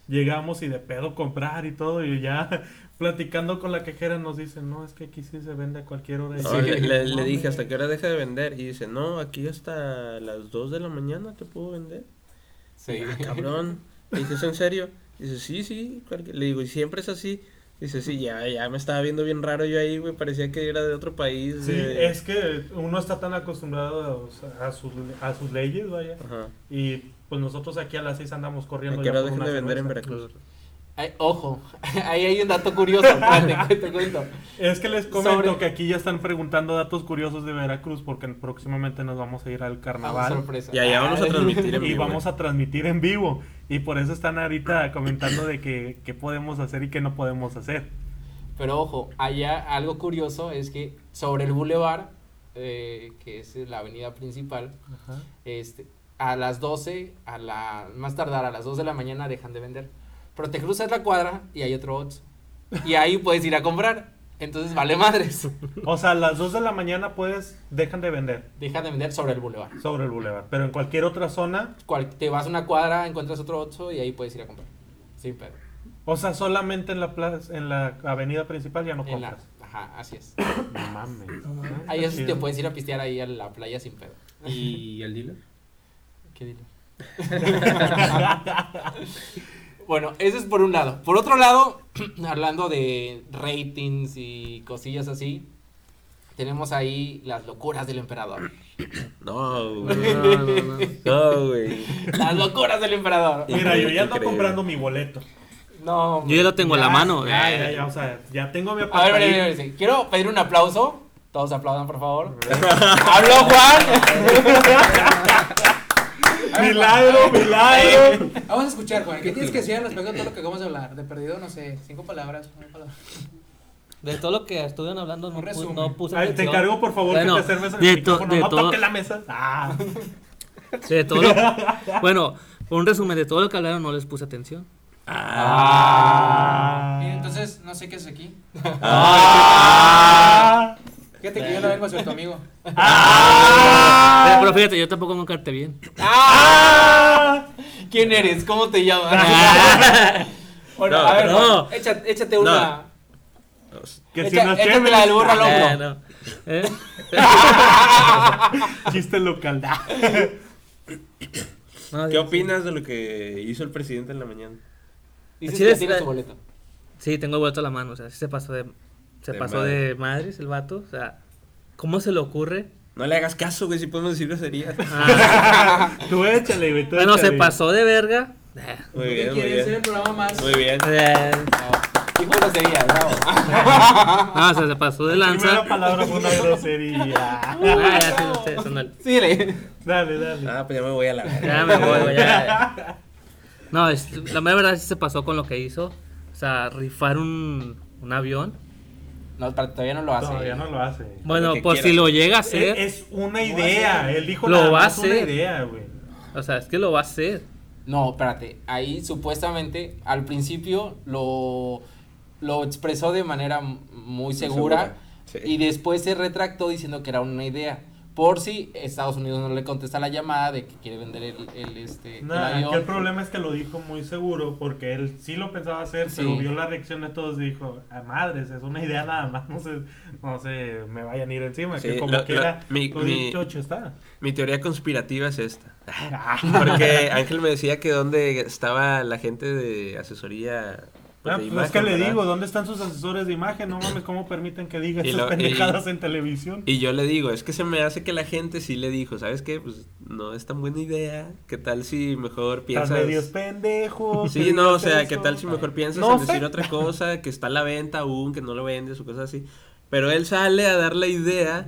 Llegamos y de pedo comprar y todo, y ya (laughs) platicando con la cajera nos dicen, no, es que aquí sí se vende a cualquier hora. Le, le- "No, le dije hombre". hasta qué hora deja de vender y dice, no, aquí hasta las 2 de la mañana te puedo vender. Sí. Ah, cabrón. Le dije, ¿es en serio? Dice, sí, sí. cualquier-". Le digo, ¿y siempre es así? Dice, sí, ya, ya me estaba viendo bien raro yo ahí, güey. Parecía que era de otro país. Sí, de- es que uno está tan acostumbrado a, a sus, a sus leyes, vaya. Ajá. Y pues nosotros aquí a las seis andamos corriendo. ¿A por dejan una de vender en. Veracruz? Ay, ojo, (laughs) ahí hay un dato curioso. espérate, (laughs) te cuento. Es que les comento Sobre- que aquí ya están preguntando datos curiosos de Veracruz porque próximamente nos vamos a ir al Ah, carnaval. sorpresa. Y allá vamos a Ay. (laughs) transmitir en y vivo. vamos a transmitir en vivo. Y por eso están ahorita comentando de que, qué podemos hacer y qué no podemos hacer. Pero ojo, allá algo curioso es que sobre el bulevar, eh, que es la avenida principal, Ajá. este, a las 12, a la, más tardar a las 2 de la mañana dejan de vender. Pero te cruzas la cuadra y hay otro Oxxo. Y ahí puedes ir a comprar. Entonces vale madres. (laughs) O sea, a las 2 de la mañana puedes, dejan de vender Dejan de vender sobre el bulevar. sobre el bulevar. Pero en cualquier otra zona, Cual- te vas a una cuadra, encuentras otro Oxxo y ahí puedes ir a comprar. Sin pedo. o sea, solamente en la plaza, en la avenida principal ya no En la- compras. ajá, así es. (coughs) No mames. Ahí sí te puedes ir a pistear ahí a la playa sin pedo. ¿Y el dealer? ¿Qué dile? (laughs) (laughs) bueno, eso es por un lado. Por otro lado, (clears throat) hablando de ratings y cosillas así, tenemos ahí las locuras del emperador. (clears throat) No, güey. No, no, no. No, güey. Las locuras del emperador. Mira, yo ya ando comprando mi boleto. No. Yo ya lo tengo en la mano. Ya, ya, ya, o sea, ya tengo mi A ver, a ver, a ver, sí. quiero pedir un aplauso. Todos aplaudan, por favor. (laughs) ¡Habló Juan! (laughs) Milagro, milagro. Vamos a escuchar, Juan. ¿Qué tienes que decir respecto a todo lo que acabamos de hablar? De perdido, no sé, cinco palabras. una palabra. De todo lo que estuvieron hablando, no, pu- resumen. no puse Ay, te encargo, por favor, Bueno, que te acermes al de micrófono. de no todo- toques la mesa. Ah. De todo lo- (laughs) bueno, un resumen de todo lo que hablaron, no les puse atención. Ah. Y entonces, no sé qué es aquí. Ah. Fíjate que yo no vengo a ser tu amigo. (laughs) Ah. Pero fíjate, yo tampoco me encarté bien. Ah. ¿Quién eres? ¿Cómo te llamas? (laughs) bueno, No, a ver, no. Juan, échate, échate una. Que si Echa- no échate la del burro al hombro. Eh, no. Eh, (laughs) Chiste local. no, ¿Qué sí, opinas de lo que hizo el presidente en la mañana? Dices Sí, que es- tienes tu boleto. Sí, tengo el boleto a la mano, o sea, sí se pasó de se De pasó madre. de madres el vato, o sea, ¿cómo se le ocurre? No le hagas caso, güey, si podemos decir groserías. Ah, (laughs) Tú échale, güey. tú bueno, se échale. pasó de verga. Muy ¿Qué bien, muy quieres ser el bien. programa más? Muy bien. eh, Dijo grosería, bravo. (laughs) no, o sea, se pasó de La primera lanza. palabra fue una grosería. (laughs) Ah, ya, sí, sí, eso no- Síguele. Dale, dale. Ah, pues ya me voy a la verga. Ya me voy, güey, ya. No, es- la mera verdad sí se pasó con lo que hizo. O sea, rifar un, un avión. No, espérate, todavía no lo hace. Todavía no lo hace. Bueno, pues quiera. si lo llega a hacer, Es, es una idea. Él dijo Lo nada va a una idea, güey. o sea, es que lo va a hacer. No, espérate. Ahí supuestamente al principio lo, lo expresó de manera muy segura, segura, sí. y después se retractó diciendo que era una idea. Por si Estados Unidos no le contesta la llamada de que quiere vender el, el, este, No, el avión. el problema es que lo dijo muy seguro porque él sí lo pensaba hacer, Sí. pero vio la reacción de todos y dijo, a madres, es una idea nada más, no se, no se me vayan a ir encima, Sí, que como lo- quiera, lo- mi- pues, mi- chocho está. Mi teoría conspirativa es esta. (laughs) Porque Ángel me decía que dónde estaba la gente de asesoría. Pues, Ah, pues es que le ¿verdad? digo, ¿dónde están sus asesores de imagen? No mames, ¿cómo permiten que diga esas lo- y- pendejadas en televisión? Y yo le digo, es que se me hace que la gente sí le dijo, ¿sabes qué? Pues no es tan buena idea. ¿Qué tal si mejor piensas... medios pendejos. (laughs) Sí, no, o sea, eso. ¿qué tal si mejor piensas No en sé. decir otra (laughs) cosa, que está a la venta aún, que no lo vendes o cosas así? Pero él sale a dar la idea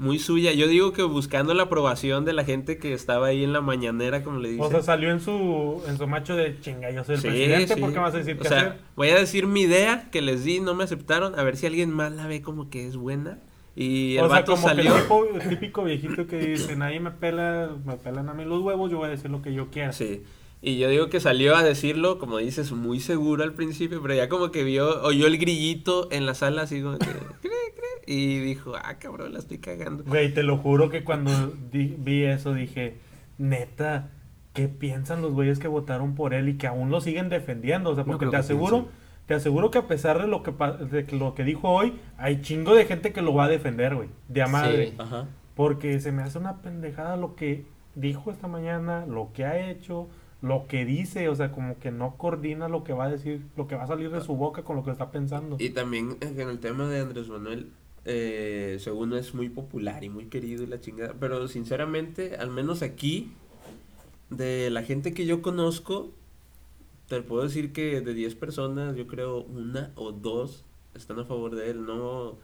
muy suya. Yo digo que buscando la aprobación de la gente que estaba ahí en la mañanera, como le dicen. O sea, salió en su, en su macho de chinga, yo soy el Sí, presidente, sí. ¿por qué vas a decir O qué sea, hacer? voy a decir mi idea que les di, no me aceptaron, a ver si alguien más la ve como que es buena. Y el O sea, vato como salió. que el tipo- el típico viejito que dice, nadie me pela, me pelan a mí los huevos, yo voy a decir lo que yo quiera. Sí. Y yo digo que salió a decirlo, como dices, muy seguro al principio, pero ya como que vio, oyó el grillito en la sala, así como que, (laughs) y dijo, ah, cabrón, la estoy cagando. Güey, te lo juro que cuando di- vi eso dije, neta, ¿qué piensan los güeyes que votaron por él y que aún lo siguen defendiendo? O sea, porque te aseguro, te aseguro que a pesar de lo que, pa- de lo que dijo hoy, hay chingo de gente que lo va a defender, güey, de a madre. Sí. Ajá. Porque se me hace una pendejada lo que dijo esta mañana, lo que ha hecho, lo que dice, o sea, como que no coordina lo que va a decir, lo que va a salir de su boca con lo que está pensando. Y también eh, en el tema de Andrés Manuel, eh, según es muy popular y muy querido y la chingada, pero sinceramente, al menos aquí, de la gente que yo conozco, te puedo decir que de 10 personas, yo creo una o dos están a favor de él. No,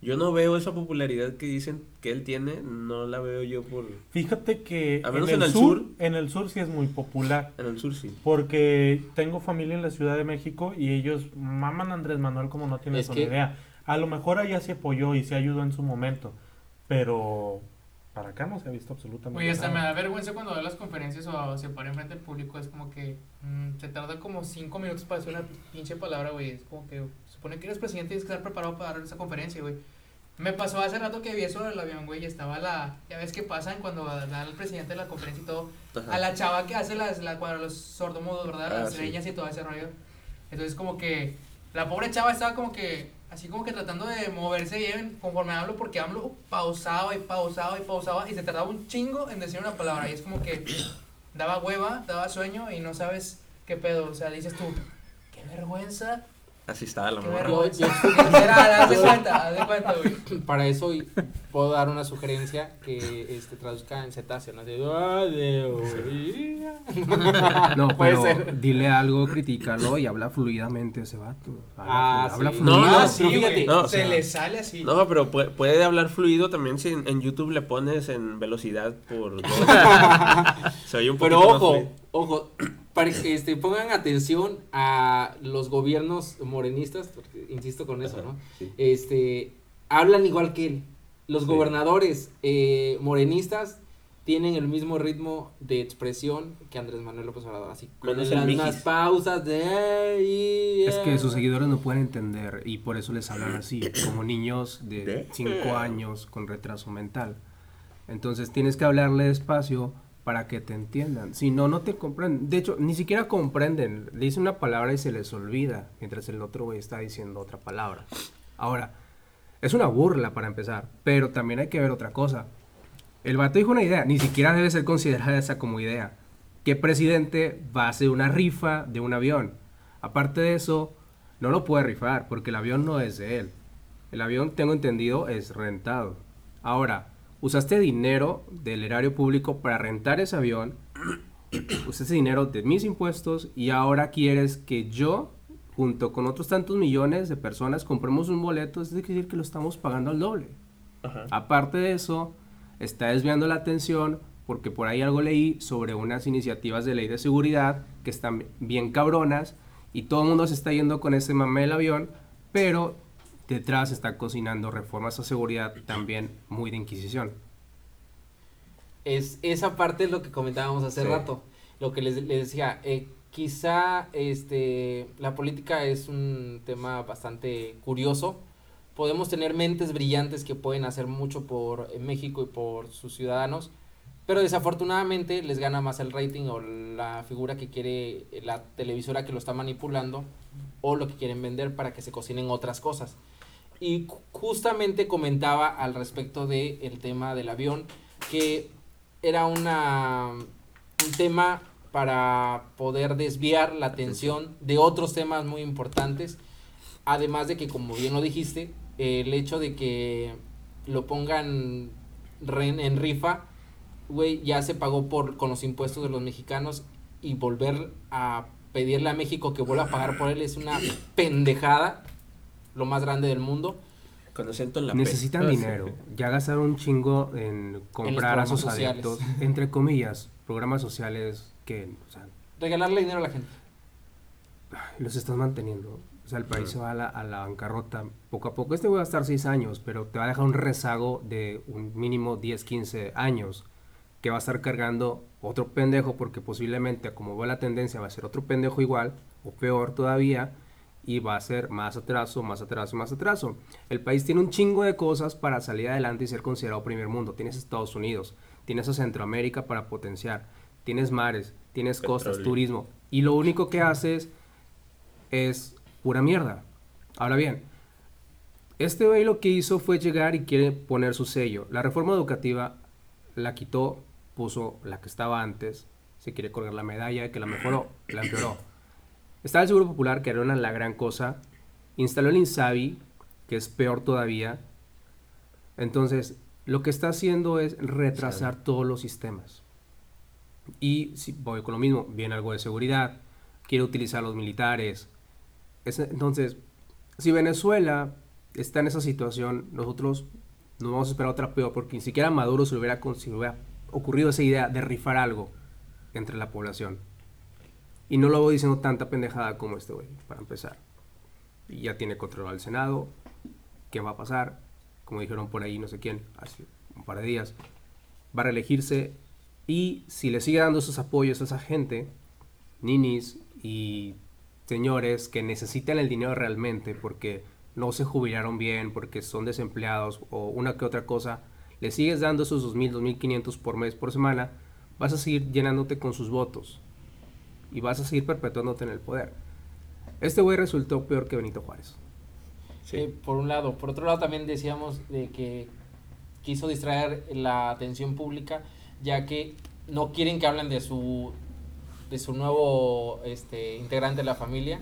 yo no veo esa popularidad que dicen que él tiene, no la veo yo por... Fíjate que A menos en, en el el sur, sur. en el sur sí es muy popular. En el sur sí. Porque tengo familia en la Ciudad de México y ellos maman a Andrés Manuel como no tienes Es una que- idea. A lo mejor allá se apoyó y se ayudó en su momento, pero para acá no se ha visto absolutamente Oye, hasta me da vergüenza cuando da las conferencias o se para enfrente del público. Es como que mm, se tarda como cinco minutos para decir una pinche palabra, güey. Es como que supone que eres presidente y tienes que estar preparado para dar esa conferencia, güey. Me pasó hace rato que vi eso del avión, güey, y estaba la... Ya ves qué pasan cuando da el presidente la conferencia y todo. Ajá. A la chava que hace las, la, cuando los sordomudos, ¿verdad? Ah, Las sí. señas y todo ese rollo. Entonces como que la pobre chava estaba como que, así como que tratando de moverse bien conforme hablo, porque hablo pausado y pausado y pausaba y se tardaba un chingo en decir una palabra. Y es como que daba hueva, daba sueño y no sabes qué pedo. O sea, dices tú, qué vergüenza Así estaba la morra. Yo- yo- Literal, haz de cuenta, haz de cuenta, güey. Para eso puedo dar una sugerencia que este, traduzca en cetáceo, ¿no? De, "Ah, de orilla". (laughs) No, (laughs) Puede pero ser. dile algo, critícalo y habla fluidamente ese vato. Habla, Ah, habla sí. fluido. No, Ah, sí, fíjate. No, o Se sea, le sale así. No, pero puede, puede hablar fluido también si en, en YouTube le pones en velocidad por dos. (laughs) Se oye un Pero poquito ojo, ojo, este, pongan atención a los gobiernos morenistas, porque insisto con eso, ¿no? Sí. Este, hablan igual que él. Los Sí. gobernadores eh, morenistas tienen el mismo ritmo de expresión que Andrés Manuel López Obrador, así con las mismas pausas de "Ay, Es que eh". sus seguidores no pueden entender y por eso les hablan así, como niños de ¿De? 5 años con retraso mental. Entonces tienes que hablarle despacio para que te entiendan. Si no, no te comprenden. De hecho, ni siquiera comprenden. Le dicen una palabra y se les olvida, mientras el otro güey está diciendo otra palabra. Ahora, es una burla para empezar, pero también hay que ver otra cosa. El vato dijo una idea, ni siquiera debe ser considerada esa como idea. ¿Qué presidente va a hacer una rifa de un avión? Aparte de eso, no lo puede rifar porque el avión no es de él. El avión, tengo entendido, es rentado. Ahora, usaste dinero del erario público para rentar ese avión, (clears throat) usaste dinero de mis impuestos y ahora quieres que yo, junto con otros tantos millones de personas, compremos un boleto, es decir, que lo estamos pagando al doble. Ajá. Aparte de eso, está desviando la atención porque por ahí algo leí sobre unas iniciativas de ley de seguridad que están bien cabronas y todo el mundo se está yendo con ese mame del avión, pero detrás está cocinando reformas a seguridad también muy de inquisición. Es, esa parte es lo que comentábamos hace Sí. rato. Lo que les, les decía, eh, quizá este, la política es un tema bastante curioso. Podemos tener mentes brillantes que pueden hacer mucho por eh, México y por sus ciudadanos, pero desafortunadamente les gana más el rating o la figura que quiere eh, la televisora que lo está manipulando o lo que quieren vender para que se cocinen otras cosas. Y ju- justamente comentaba al respecto del el tema del avión que era una, un tema para poder desviar la atención de otros temas muy importantes. Además de que, como bien lo dijiste, el hecho de que lo pongan en rifa, güey, ya se pagó por con los impuestos de los mexicanos y volver a pedirle a México que vuelva a pagar por él es una pendejada, lo más grande del mundo. Con acento en la. Necesitan Ah, dinero. Ya gastaron un chingo en comprar a programas sus entre comillas, programas sociales que o sea, Regalarle dinero a la gente. los estás manteniendo. O sea, el país se va a la, a la bancarrota poco a poco. Este va a estar 6 años, pero te va a dejar un rezago de un mínimo 10, 15 años que va a estar cargando otro pendejo porque posiblemente, como va la tendencia, va a ser otro pendejo igual o peor todavía y va a ser más atraso, más atraso, más atraso. El país tiene un chingo de cosas para salir adelante y ser considerado primer mundo. Tienes Estados Unidos, tienes a Centroamérica para potenciar, tienes mares, tienes costas, turismo y lo único que haces es pura mierda. Ahora bien, este güey lo que hizo fue llegar y quiere poner su sello. La reforma educativa la quitó, puso la que estaba antes, se quiere colgar la medalla de que la mejoró, la empeoró. Estaba el Seguro Popular, que era una la gran cosa. Instaló el INSABI, que es peor todavía. Entonces, lo que está haciendo es retrasar todos los sistemas. Y si voy con lo mismo, viene algo de seguridad, quiere utilizar los militares. Es- entonces, si Venezuela está en esa situación, nosotros nos vamos a esperar otra peor, porque ni siquiera a Maduro se le hubiera, con- se le hubiera ocurrido esa idea de rifar algo entre la población. Y no lo voy diciendo tanta pendejada como este güey, para empezar. Y ya tiene controlado el Senado. ¿Qué va a pasar? Como dijeron por ahí, no sé quién, hace un par de días. Va a reelegirse. Y si le sigue dando esos apoyos a esa gente, ninis y señores que necesitan el dinero realmente porque no se jubilaron bien, porque son desempleados o una que otra cosa, le sigues dando esos 2.000, 2.500 por mes, por semana, vas a seguir llenándote con sus votos y vas a seguir perpetuándote en el poder. Este güey resultó peor que Benito Juárez. Sí. Eh, por un lado. Por otro lado, también decíamos de que quiso distraer la atención pública, ya que no quieren que hablen de su de su nuevo este integrante de la familia.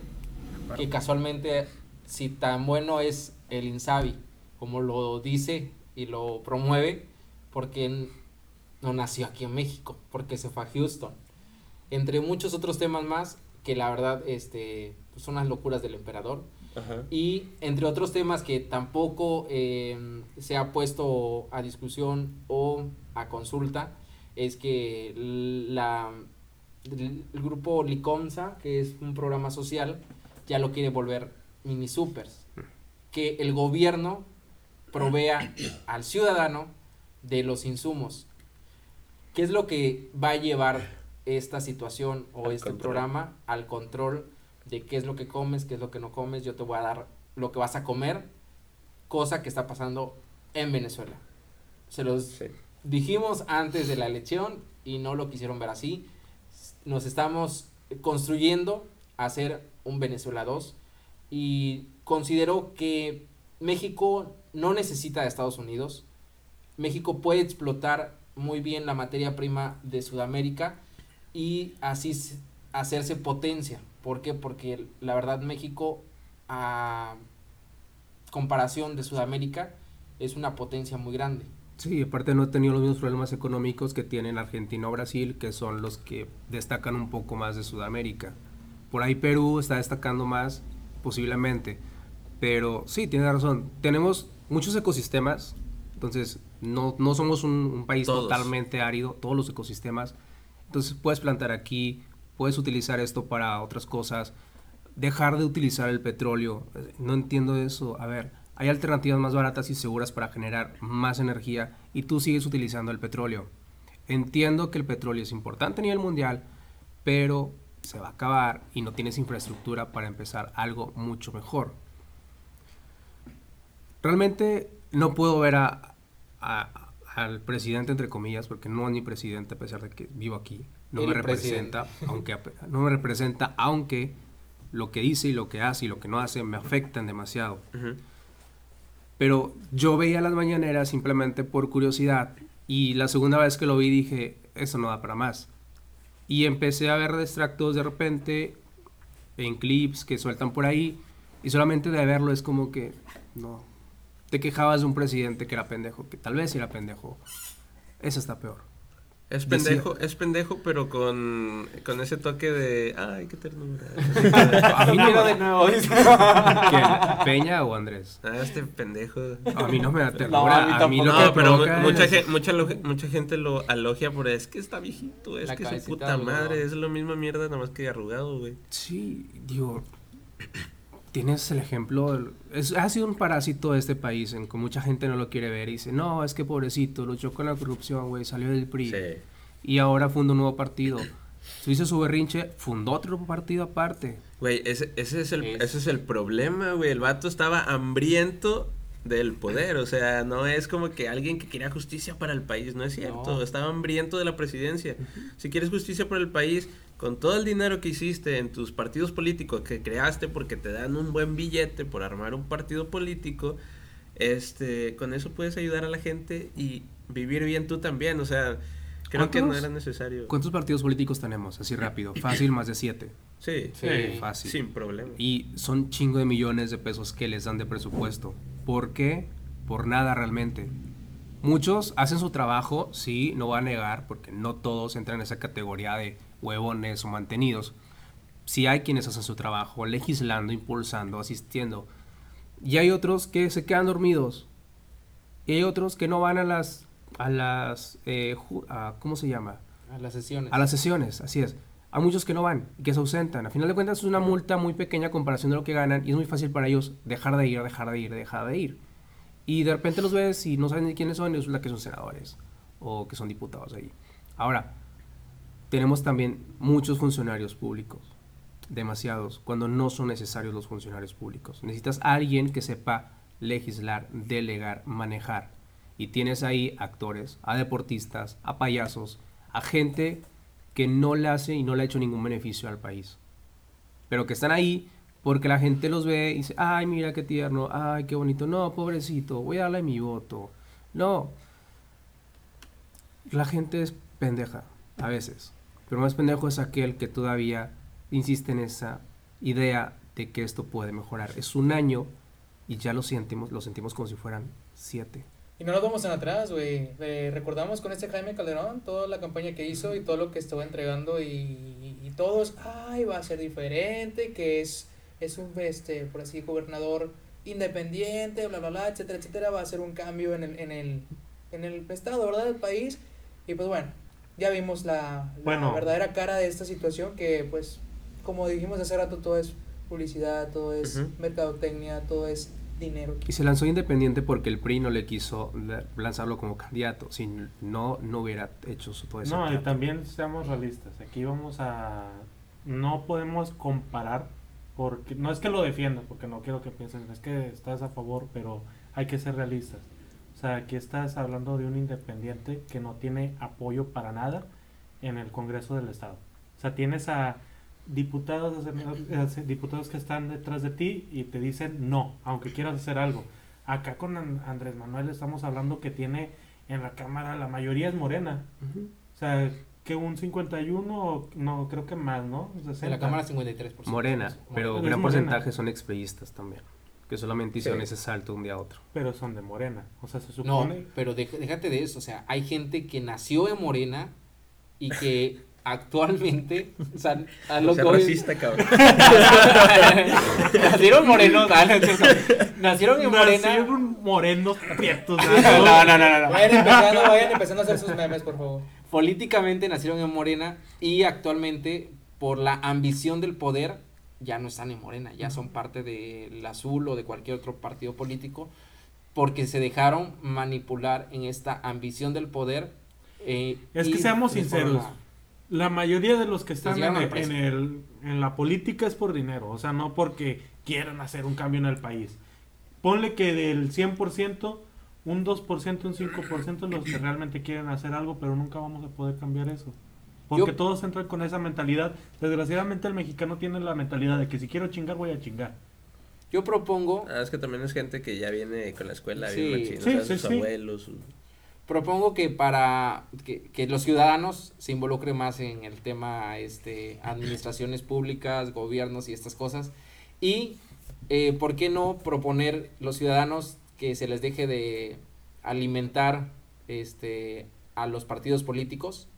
que casualmente, si tan bueno es el Insabi, como lo dice y lo promueve, porque no nació aquí en México, porque se fue a Houston. Entre muchos otros temas más, que la verdad este, pues son las locuras del emperador. Ajá. Y entre otros temas que tampoco eh, se ha puesto a discusión o a consulta, es que la, el, el grupo Licomsa, que es un programa social, ya lo quiere volver mini supers. Que el gobierno provea al ciudadano de los insumos. ¿Qué es lo que va a llevar esta situación o Al este control. programa al control de qué es lo que comes, qué es lo que no comes? Yo te voy a dar lo que vas a comer, cosa que está pasando en Venezuela. Se los Sí. dijimos antes de la elección y no lo quisieron ver así. Nos estamos construyendo a ser un Venezuela 2 y considero que México no necesita de Estados Unidos. México puede explotar muy bien la materia prima de Sudamérica y así hacerse potencia. ¿Por qué? Porque la verdad México a comparación de Sudamérica es una potencia muy grande. Sí, aparte no he tenido los mismos problemas económicos que tienen Argentina o Brasil, que son los que destacan un poco más de Sudamérica. Por ahí Perú está destacando más, posiblemente. Pero sí, tiene razón. Tenemos muchos ecosistemas, entonces no, no somos un, un país Todos. totalmente árido, todos los ecosistemas. Entonces puedes plantar aquí, puedes utilizar esto para otras cosas, dejar de utilizar el petróleo. No entiendo eso. A ver, hay alternativas más baratas y seguras para generar más energía y tú sigues utilizando el petróleo. Entiendo que el petróleo es importante a nivel mundial, pero se va a acabar y no tienes infraestructura para empezar algo mucho mejor. Realmente no puedo ver a, a- al presidente, entre comillas, porque no es mi presidente a pesar de que vivo aquí. No El me representa, aunque ap- no me representa, aunque lo que dice y lo que hace y lo que no hace me afectan demasiado. Ujú. Pero yo veía las mañaneras simplemente por curiosidad y la segunda vez que lo vi dije, eso no da para más. Y empecé a ver extractos de repente en clips que sueltan por ahí y solamente de verlo es como que, no, te quejabas de un presidente que era pendejo, que tal vez era pendejo. Eso está peor. Es pendejo, es pendejo, pero con, con ese toque de, ay, qué ternura. (laughs) A mí no de nuevo. ¿Peña o Andrés? ah, este pendejo. A mí no me da No, ternura. a mí a mí lo tampoco. que No, pero mucha, es- mucha, gente lo alogia por es que está viejito, es La que su puta madre, es lo misma mierda, nada más que arrugado, güey. Sí, digo, tienes el ejemplo, del- es, ha sido un parásito de este país en que mucha gente no lo quiere ver y dice, no, es que pobrecito, luchó con la corrupción, güey, salió del PRI Sí. y ahora funda un nuevo partido. Se hizo su berrinche, fundó otro partido aparte. Güey, ese, ese, es el, Es- ese es el problema, güey. El vato estaba hambriento del poder. O sea, no es como que alguien que quería justicia para el país. No es cierto. No. Estaba hambriento de la presidencia. Si quieres justicia para el país, con todo el dinero que hiciste en tus partidos políticos que creaste porque te dan un buen billete por armar un partido político, este, con eso puedes ayudar a la gente y vivir bien tú también. O sea, creo que no ¿Cuántos- era necesario. ¿Cuántos partidos políticos tenemos? Así rápido, (clears throat) fácil, más de siete. Sí, Sí. Fácil. sin problema. Y son chingo de millones de pesos que les dan de presupuesto. ¿Por qué? Por nada realmente. Muchos hacen su trabajo, sí, no voy a negar, porque no todos entran en esa categoría de huevones o mantenidos. Sí hay quienes hacen su trabajo, legislando, impulsando, asistiendo. Y hay otros que se quedan dormidos. Y hay otros que no van a las, a las, eh, a- ¿cómo se llama? A las sesiones. A las sesiones, así es. Hay muchos que no van y que se ausentan. A final de cuentas es una multa muy pequeña a comparación de lo que ganan y es muy fácil para ellos dejar de ir, dejar de ir, dejar de ir. Y de repente los ves y no saben ni quiénes son y resulta que son senadores o que son diputados ahí. Ahora, tenemos también muchos funcionarios públicos, demasiados, cuando no son necesarios los funcionarios públicos. Necesitas a alguien que sepa legislar, delegar, manejar. Y tienes ahí actores, a deportistas, a payasos, a gente que no le hace y no le ha hecho ningún beneficio al país. Pero que están ahí porque la gente los ve y dice, ay, mira qué tierno, ay, qué bonito. No, pobrecito, voy a darle mi voto. No. La gente es pendeja, a veces. Pero más pendejo es aquel que todavía insiste en esa idea de que esto puede mejorar. Es un año y ya lo sentimos, lo sentimos como si fueran siete. Y no nos vamos en atrás, güey. Recordamos con este Jaime Calderón toda la campaña que hizo y todo lo que estuvo entregando y, y todos, ay, va a ser diferente, que es, es un, este, por así, gobernador independiente, bla, bla, bla, etcétera, etcétera, va a ser un cambio en el, en el, en el estado, ¿verdad? Del país. Y pues bueno, ya vimos la, la Bueno. verdadera cara de esta situación que pues, como dijimos hace rato, todo es publicidad, todo es mercadotecnia, todo es dinero. Y se lanzó independiente porque el PRI no le quiso la- lanzarlo como candidato. Si no, no hubiera hecho su todo ese No, y también seamos realistas. Aquí vamos a. No podemos comparar, porque no es que lo defienda, porque no quiero que piensen, es que estás a favor, pero hay que ser realistas. O sea, aquí estás hablando de un independiente que no tiene apoyo para nada en el Congreso del Estado. O sea, tienes a diputados, diputados que están detrás de ti y te dicen no, aunque quieras hacer algo. Acá con An- Andrés Manuel estamos hablando que tiene en la Cámara, la mayoría es morena. O sea, que un 51, o- no, creo que más, ¿no? En la 60. Cámara 53%. Morena, pero gran morena. porcentaje son expriistas también. Que solamente hicieron ese salto de un día a otro. Pero son de morena. O sea, se No, supone... pero dej- déjate de eso, o sea, hay gente que nació en Morena y que (laughs) actualmente, o sea, a lo Sea que voy- racista, cabrón. (laughs) nacieron morenos, ah, no nacieron en Morena. Nacieron morenos prietos. (laughs) No, no, no, no, no. Vayan empezando, vayan empezando a hacer sus memes, por favor. Políticamente nacieron en Morena y actualmente por la ambición del poder ya no están en Morena, ya son parte del Azul o de cualquier otro partido político porque se dejaron manipular en esta ambición del poder. eh, Es que seamos sinceros. forma- La mayoría de los que están el- en, el, en la política es por dinero. O sea, no porque quieran hacer un cambio en el país. Ponle que del 100%, un 2%, un 5% los que realmente quieren hacer algo, pero nunca vamos a poder cambiar eso. Porque Yo- todos entran con esa mentalidad. Desgraciadamente el mexicano tiene la mentalidad de que si quiero chingar, voy a chingar. Yo propongo Ah, es que también es gente que ya viene con la escuela Sí. bien machín, o Sí, sea, sí, sus sí. abuelos. su- propongo que para que, que los ciudadanos se involucren más en el tema este administraciones públicas gobiernos y estas cosas y eh, por qué no proponer los ciudadanos que se les deje de alimentar este a los partidos políticos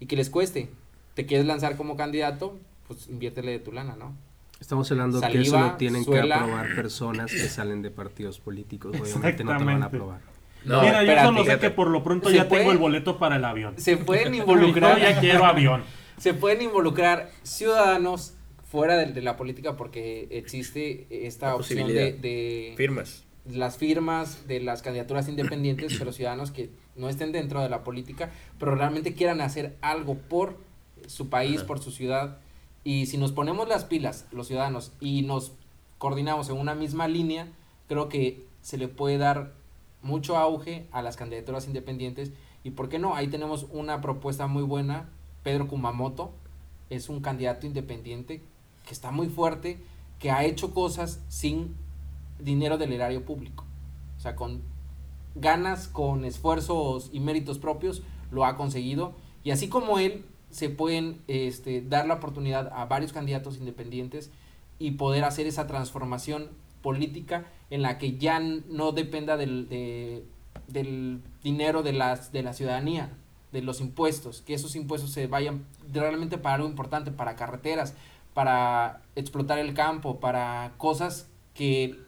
y que les cueste te quieres lanzar como candidato pues inviértele de tu lana no Estamos hablando que eso Saliva, lo tienen suela. que aprobar personas que salen de partidos políticos. Obviamente no te lo van a Exactamente. aprobar. No, Mira, yo solo sé que por lo pronto ¿Se ya puede? tengo el boleto para el avión. se pueden Yo (laughs) involucrar ya quiero avión. (laughs) se pueden involucrar ciudadanos fuera de, de la política porque existe esta La opción de, de Firmas. las firmas de las candidaturas independientes, (clears throat) pero ciudadanos que no estén dentro de la política, pero realmente quieran hacer algo por su país, Ajá. por su ciudad. Y si nos ponemos las pilas, los ciudadanos, y nos coordinamos en una misma línea, creo que se le puede dar mucho auge a las candidaturas independientes. Y por qué no, ahí tenemos una propuesta muy buena. Pedro Kumamoto es un candidato independiente que está muy fuerte, que ha hecho cosas sin dinero del erario público. O sea, con ganas, con esfuerzos y méritos propios, lo ha conseguido. Y así como él, se pueden este, dar la oportunidad a varios candidatos independientes y poder hacer esa transformación política en la que ya no dependa del, de- del dinero de, las, de la ciudadanía, de los impuestos, que esos impuestos se vayan realmente para algo importante, para carreteras, para explotar el campo, para cosas que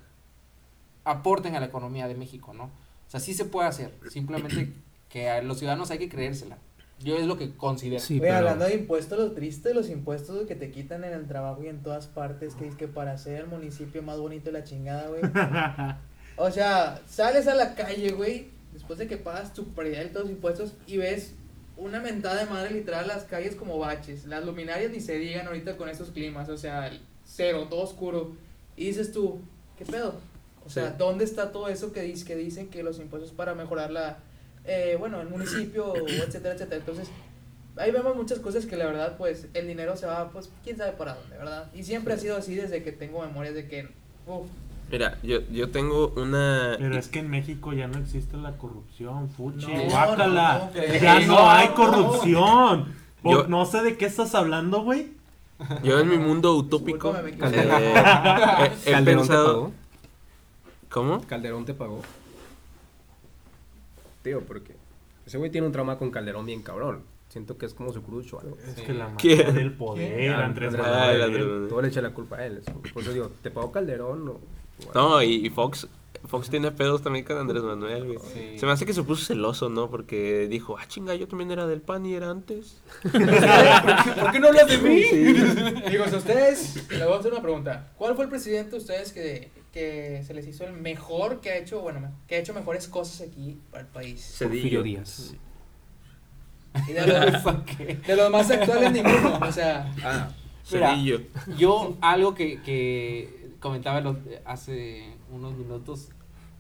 aporten a la economía de México, ¿no? O sea, sí se puede hacer, simplemente (clears throat) que a los ciudadanos hay que creérsela. Yo es lo que considero. Sí, pero hablando de impuestos, lo triste de los impuestos que te quitan en el trabajo y en todas partes, que es que para hacer el municipio más bonito de la chingada, güey. (laughs) O sea, sales a la calle, güey, después de que pagas tu predial y todos los impuestos y ves una mentada de madre literal las calles como baches. Las luminarias ni se digan ahorita con estos climas, o sea, cero, todo oscuro. Y dices tú, ¿qué pedo? O sea, Sí. ¿dónde está todo eso que, dice, que dicen que los impuestos para mejorar la, eh, bueno, el municipio, etcétera, etcétera? Entonces, ahí vemos muchas cosas que la verdad, pues, el dinero se va, pues, quién sabe para dónde, ¿verdad? Y siempre ha sido así desde que tengo memorias de que, uff, Mira, yo, yo tengo una... Pero es que en México ya no existe la corrupción, fuchi, No, guácala. no, güey. ya no hay corrupción. Yo- no sé de qué estás hablando, güey. Yo en mi mundo utópico eh, he- pensado... ¿Cómo? Calderón te pagó. Tío, porque ese güey tiene un trauma con Calderón bien cabrón. Siento que es como su cruz o algo. Es Sí. que la mano del poder. Andrés Andrés el Manuel. Todo le echa la culpa a él. eso. Por eso digo, ¿te pagó Calderón o...? No, y, y Fox, Fox tiene pedos también con Andrés Manuel, güey. Sí. Se me hace que se puso celoso, ¿no? Porque dijo, ah, chinga, yo también era del PAN y era antes. (laughs) ¿Por qué no hablas de mí? Digo, si ustedes, les voy a hacer una pregunta. ¿Cuál fue el presidente de ustedes que, que se les hizo el mejor, que ha hecho, bueno, que ha hecho mejores cosas aquí para el país? Porfirio Díaz. Y de los, (laughs) de los más actuales ninguno, o sea, Ah, Mira. Cedillo. Yo, algo que, que comentaba hace unos minutos,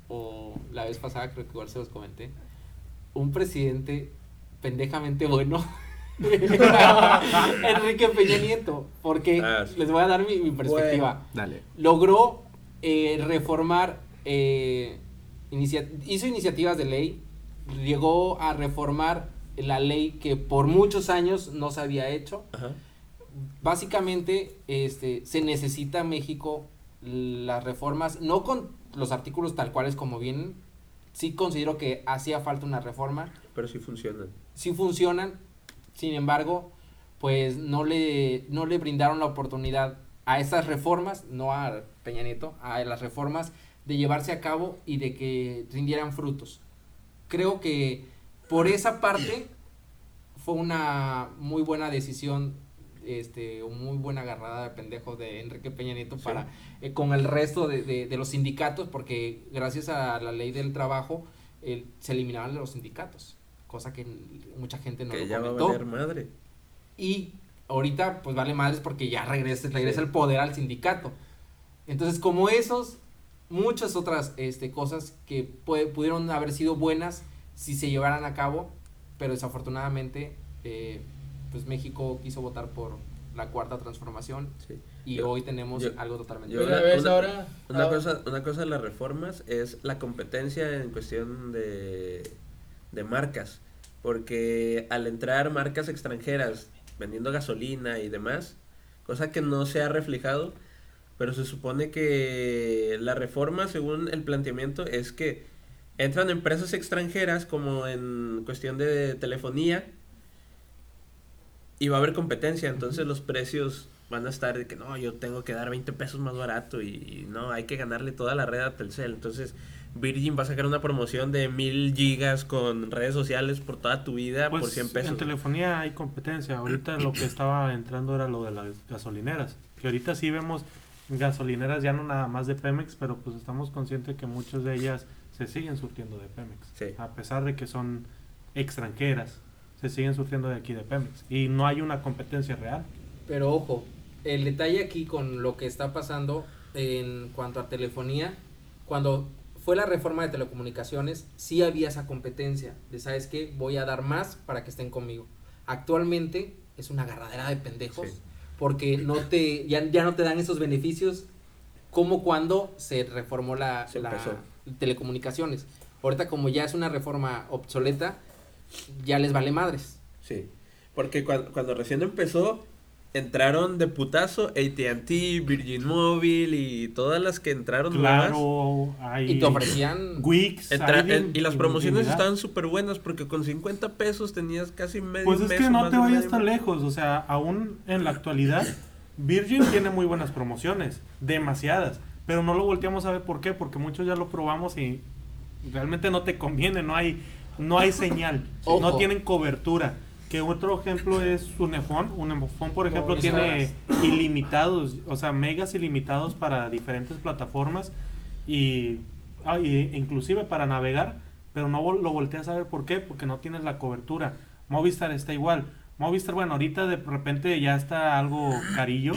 o la vez pasada creo que igual se los comenté, un presidente pendejamente bueno, (laughs) (laughs) Enrique Peña Nieto, porque Ah, sí. les voy a dar mi, mi perspectiva. dale. Logró eh, reformar, eh, inicia- hizo iniciativas de ley, llegó a reformar la ley que por muchos años no se había hecho Ajá. básicamente este se necesita México las reformas no con los artículos tal cuales como vienen sí considero que hacía falta una reforma Pero sí funcionan. sí funcionan sin embargo pues no le no le brindaron la oportunidad a esas reformas no a Peña Nieto a las reformas de llevarse a cabo y de que rindieran frutos creo que por esa parte fue una muy buena decisión este muy buena agarrada de pendejos de Enrique Peña Nieto Sí. para eh, con el resto de, de- de los sindicatos porque gracias a la ley del trabajo eh, se eliminaron los sindicatos cosa que mucha gente no que lo ya va a comentó valer madre. y ahorita pues vale madres porque ya regresa, regresa Sí. el poder al sindicato. Entonces como esos, muchas otras este, cosas que pue- pudieron haber sido buenas si se llevaran a cabo, pero desafortunadamente eh, pues México quiso votar por la cuarta transformación Sí. y Yo- hoy tenemos yo- algo totalmente yo- una una- una- ahora, Una ahora- cosa, una cosa de las reformas es la competencia en cuestión de, de marcas. Porque al entrar marcas extranjeras vendiendo gasolina y demás, cosa que no se ha reflejado, pero se supone que la reforma, según el planteamiento, es que entran empresas extranjeras como en cuestión de telefonía y va a haber competencia, entonces los precios van a estar de que no, yo tengo que dar 20 pesos más barato y, y no, hay que ganarle toda la red a Telcel. Entonces Virgin va a sacar una promoción de mil gigas con redes sociales por toda tu vida Pues por 100 pesos. en telefonía hay competencia. Ahorita lo que estaba entrando era lo de las gasolineras. Que ahorita sí vemos gasolineras ya no nada más de Pemex, pero pues estamos conscientes que muchas de ellas se siguen surtiendo de Pemex. Sí. A pesar de que son extranjeras, se siguen surtiendo de aquí de Pemex. Y no hay una competencia real. Pero ojo, el detalle aquí con lo que está pasando en cuanto a telefonía, cuando fue la reforma de telecomunicaciones, sí había esa competencia de, ¿sabes qué? Voy a dar más para que estén conmigo. Actualmente es una agarradera de pendejos Sí. Porque no te, ya, ya no te dan esos beneficios como cuando se reformó la, Se la telecomunicaciones. Ahorita como ya es una reforma obsoleta, ya les vale madres. Sí, porque cuando, cuando recién empezó, entraron de putazo ATT, Virgin Mobile y todas las que entraron. Claro, hay Y te ofrecían... Wix. Entra- en- y las promociones estaban súper buenas porque con 50 pesos tenías casi medio Pues es mes que no te vayas tan lejos, o sea, aún en la actualidad, Virgin tiene muy buenas promociones, demasiadas, pero no lo volteamos a ver por qué, porque muchos ya lo probamos y realmente no te conviene, no hay, no hay señal, Ojo. no tienen cobertura. Que otro ejemplo es Unifón. Unifón, por ejemplo, No, tiene ilimitados, o sea, megas ilimitados para diferentes plataformas y, ah, y inclusive para navegar, pero no lo volteas a ver por qué, porque no tienes la cobertura. Movistar está igual. Movistar, bueno, ahorita de repente ya está algo carillo,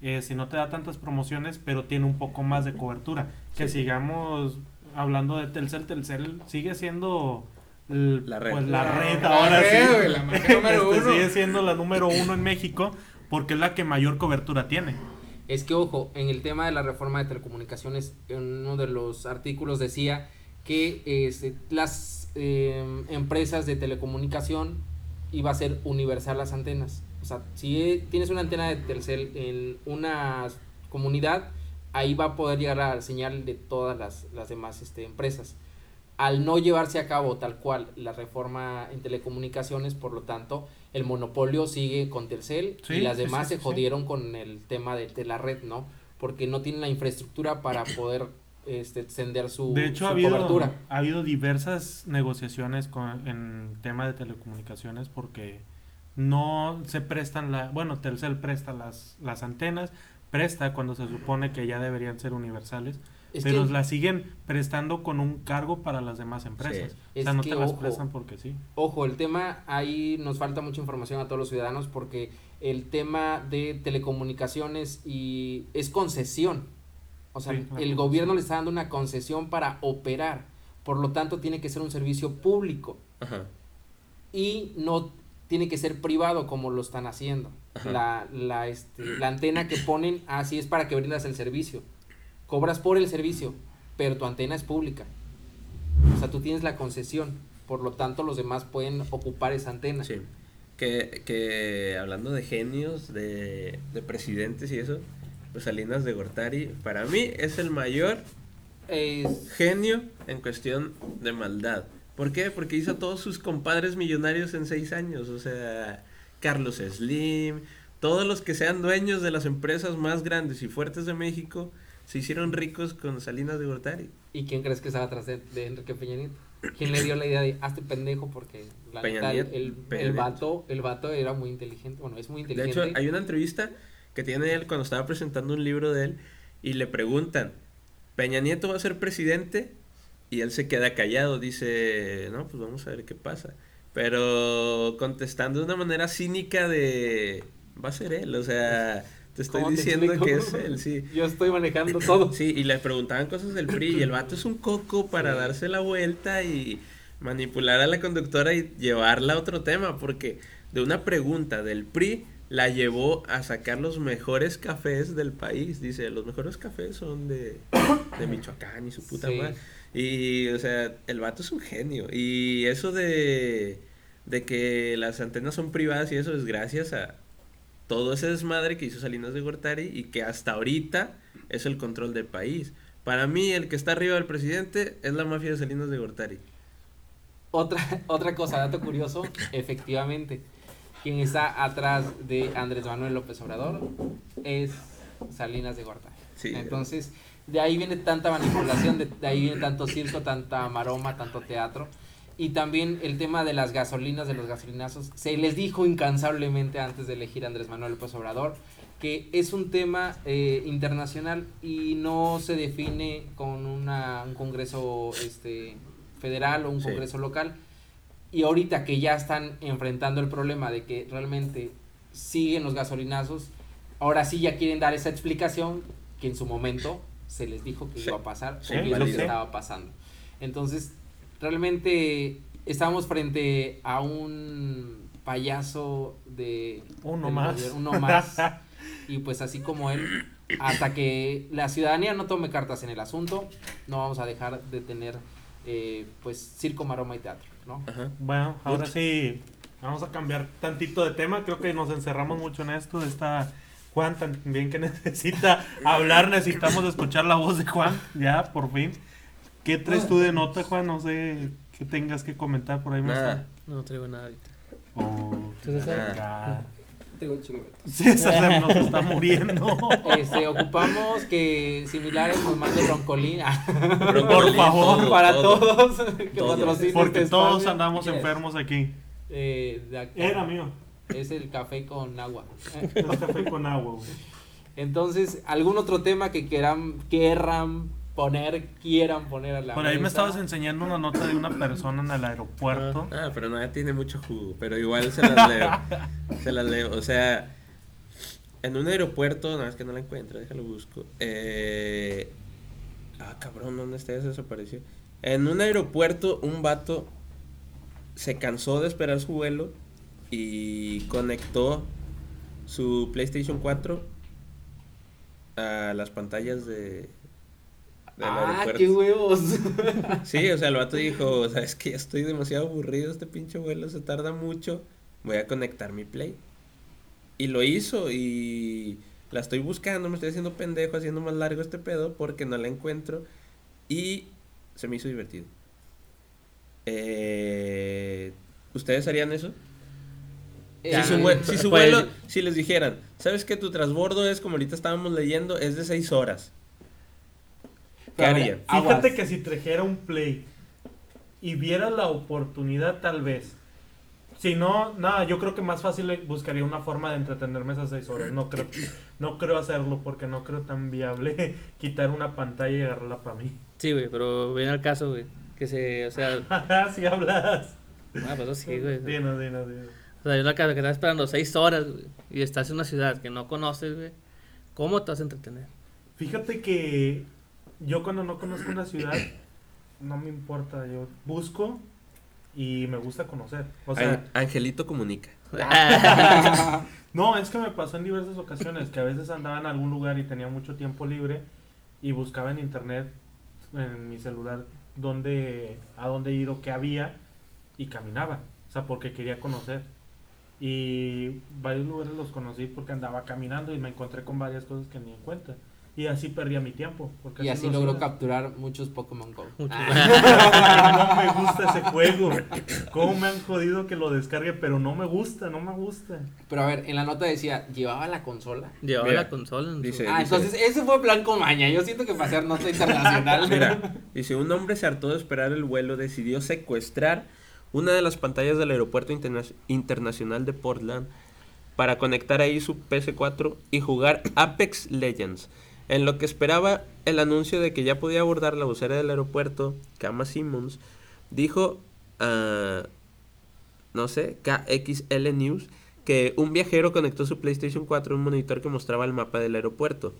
eh, si no te da tantas promociones, pero tiene un poco más de cobertura. Que sigamos hablando de Telcel, Telcel sigue siendo el- La red. pues, la La- red la ahora red, sí. güey, la marca número Este, uno. Sigue siendo la número uno en México porque es la que mayor cobertura tiene. Es que, ojo, en el tema de la reforma de telecomunicaciones, en uno de los artículos decía que este, las eh, empresas de telecomunicación iba a ser universal las antenas. O O sea, si tienes una antena de Telcel en una comunidad, ahí va a poder llegar la señal de todas las, las demás este, empresas. Al no llevarse a cabo tal cual la reforma en telecomunicaciones, por lo tanto, el monopolio sigue con Telcel Sí, y las demás sí, se jodieron con el tema de, de la red, ¿no? Porque no tienen la infraestructura para poder este, extender su, De hecho, su ha habido, cobertura. ha habido diversas negociaciones con, en tema de telecomunicaciones porque no se prestan la... Bueno, Telcel presta las, las antenas, presta cuando se supone que ya deberían ser universales, Es pero que- las siguen prestando con un cargo para las demás empresas. Sí. O sea, Es no que, te las ojo, prestan porque sí. Ojo, el tema, ahí nos falta mucha información a todos los ciudadanos porque el tema de telecomunicaciones y es concesión. O sea, Sí, el gobierno le está dando una concesión para operar. Por lo tanto, tiene que ser un servicio público Ajá. y no tiene que ser privado como lo están haciendo. La, la, este, la antena que ponen, así es para que brindas el servicio. Cobras por el servicio, pero tu antena es pública. O sea, tú tienes la concesión. Por lo tanto, los demás pueden ocupar esa antena. Sí. Que, que hablando de genios, de, de presidentes y eso, pues Salinas de Gortari, para mí es el mayor Es- genio en cuestión de maldad. ¿Por qué? Porque hizo a todos sus compadres millonarios en seis años. O sea, Carlos Slim, todos los que sean dueños de las empresas más grandes y fuertes de México, se hicieron ricos con Salinas de Gortari. ¿Y quién crees que estaba atrás de, de Enrique Peña Nieto? ¿Quién le dio la idea de hazte pendejo? Porque la Peña neta, Nieto, el, Peña el vato, el vato era muy inteligente. Bueno, es muy De inteligente. hecho, hay una entrevista que tiene él cuando estaba presentando un libro de él y le preguntan, ¿Peña Nieto va a ser presidente? Y él se queda callado, dice, no, pues vamos a ver qué pasa. Pero contestando de una manera cínica de, va a ser él, o sea, te estoy ¿Cómo te diciendo que es él, sí. (laughs) Yo estoy manejando todo. Sí, y le preguntaban cosas del PRI y el vato es un coco para Sí. darse la vuelta y manipular a la conductora y llevarla a otro tema, porque de una pregunta del PRI la llevó a sacar los mejores cafés del país. Dice, los mejores cafés son de, de Michoacán y su puta Sí. madre. Y, o sea, el vato es un genio. Y eso de, de que las antenas son privadas y eso es gracias a todo ese desmadre que hizo Salinas de Gortari y que hasta ahorita es el control del país. Para mí, el que está arriba del presidente es la mafia de Salinas de Gortari. Otra, (laughs) otra cosa, dato curioso, efectivamente, quien está atrás de Andrés Manuel López Obrador es Salinas de Gortari. Sí. Entonces, de ahí viene tanta manipulación, de, de ahí viene tanto circo, tanta maroma, tanto teatro. Y también el tema de las gasolinas, de los gasolinazos. Se les dijo incansablemente antes de elegir a Andrés Manuel López Obrador que es un tema eh, internacional y no se define con una, un congreso este, federal o un Sí. congreso local. Y ahorita que ya están enfrentando el problema de que realmente siguen los gasolinazos, ahora sí ya quieren dar esa explicación que en su momento se les dijo que Sí. iba a pasar Sí, o que es lo que estaba pasando. Entonces, realmente estamos frente a un payaso de Uno más. uno más (laughs) y pues así como él hasta que la ciudadanía no tome cartas en el asunto no vamos a dejar de tener eh, pues circo maroma y teatro no Ajá. Bueno, ahora sí, vamos a cambiar tantito de tema. Creo que nos encerramos mucho en esto. Está Juan también que (laughs) necesita hablar. Necesitamos escuchar la voz de Juan, ya, por fin. ¿Qué traes tú de nota, Juan? No sé qué tengas que comentar por ahí más. Nada. No traigo nada ahorita. Oh. Tengo un chingo. César se nos está muriendo. (laughs) este ocupamos que similares nos mande broncolín Por favor, (laughs) para todos (laughs) que Porque este todos espacio. andamos Yes. enfermos aquí. Eh, de acá. Era mío. es el café con agua Es café con agua, güey. entonces algún otro tema que quieran querran poner quieran poner a la Por ahí me estabas enseñando una nota de una persona en el aeropuerto. Ah, pero no, tiene mucho jugo. Pero igual se las leo. (laughs) se las leo. O sea, en un aeropuerto, no, es que no la encuentro, déjalo busco. Eh... Ah, cabrón, ¿dónde está? Ya se desapareció. En un aeropuerto, un vato se cansó de esperar su vuelo y conectó su PlayStation 4 a las pantallas de. Del ah aeropuerto. qué huevos (laughs) Sí, o sea, el vato dijo, sabes que ya estoy demasiado aburrido, este pinche vuelo se tarda mucho, voy a conectar mi play. Y lo hizo y la estoy buscando, me estoy haciendo pendejo, haciendo más largo este pedo porque no la encuentro y se me hizo divertido. Eh, ¿Ustedes harían eso? Eh, Si su, si su pues- vuelo, si les dijeran, ¿sabes que tu transbordo es, como ahorita estábamos leyendo, es de 6 horas? ¿Qué Pero a ver, harían? Fíjate Aguas. que si trajera un play y viera la oportunidad, tal vez. Si no, nada, yo creo que más fácil buscaría una forma de entretenerme esas seis horas. No creo, no creo hacerlo porque no creo tan viable (laughs) quitar una pantalla y agarrarla para mí. Sí, güey, pero viene al caso, güey. Que se, o sea, (laughs) si hablas. ah, pues eso sí, güey. (laughs) Dinos, dinos, dinos. O sea, yo la que que estás esperando seis horas, güey, y estás en una ciudad que no conoces, güey. ¿Cómo te vas a entretener? Fíjate que yo cuando no conozco una ciudad, no me importa. Yo busco y me gusta conocer. O sea, An- Angelito comunica. (laughs) No, es que me pasó en diversas ocasiones que a veces andaba en algún lugar y tenía mucho tiempo libre y buscaba en internet, en mi celular, dónde, a dónde ir o qué había y caminaba. O sea, porque quería conocer. Y varios lugares los conocí porque andaba caminando y me encontré con varias cosas que ni en cuenta. Y así perdía mi tiempo. Porque Y así lo logró capturar muchos Pokémon Go. Ah, (laughs) no me gusta ese juego. ¿Cómo me han jodido que lo descargue? Pero no me gusta, no me gusta. Pero a ver, en la nota decía, ¿llevaba la consola? Llevaba Mira, la consola en su- dice- Ah, entonces ese fue plan con maña. Yo siento que para hacer nota internacional. (laughs) Mira, dice, un hombre se hartó de esperar el vuelo, decidió secuestrar una de las pantallas del aeropuerto interna- internacional de Portland para conectar ahí su PS4 y jugar Apex Legends. En lo que esperaba el anuncio de que ya podía abordar la vocera del aeropuerto, Kama Simmons, dijo a, no sé, KXL News, que un viajero conectó su PlayStation 4 a un monitor que mostraba el mapa del aeropuerto.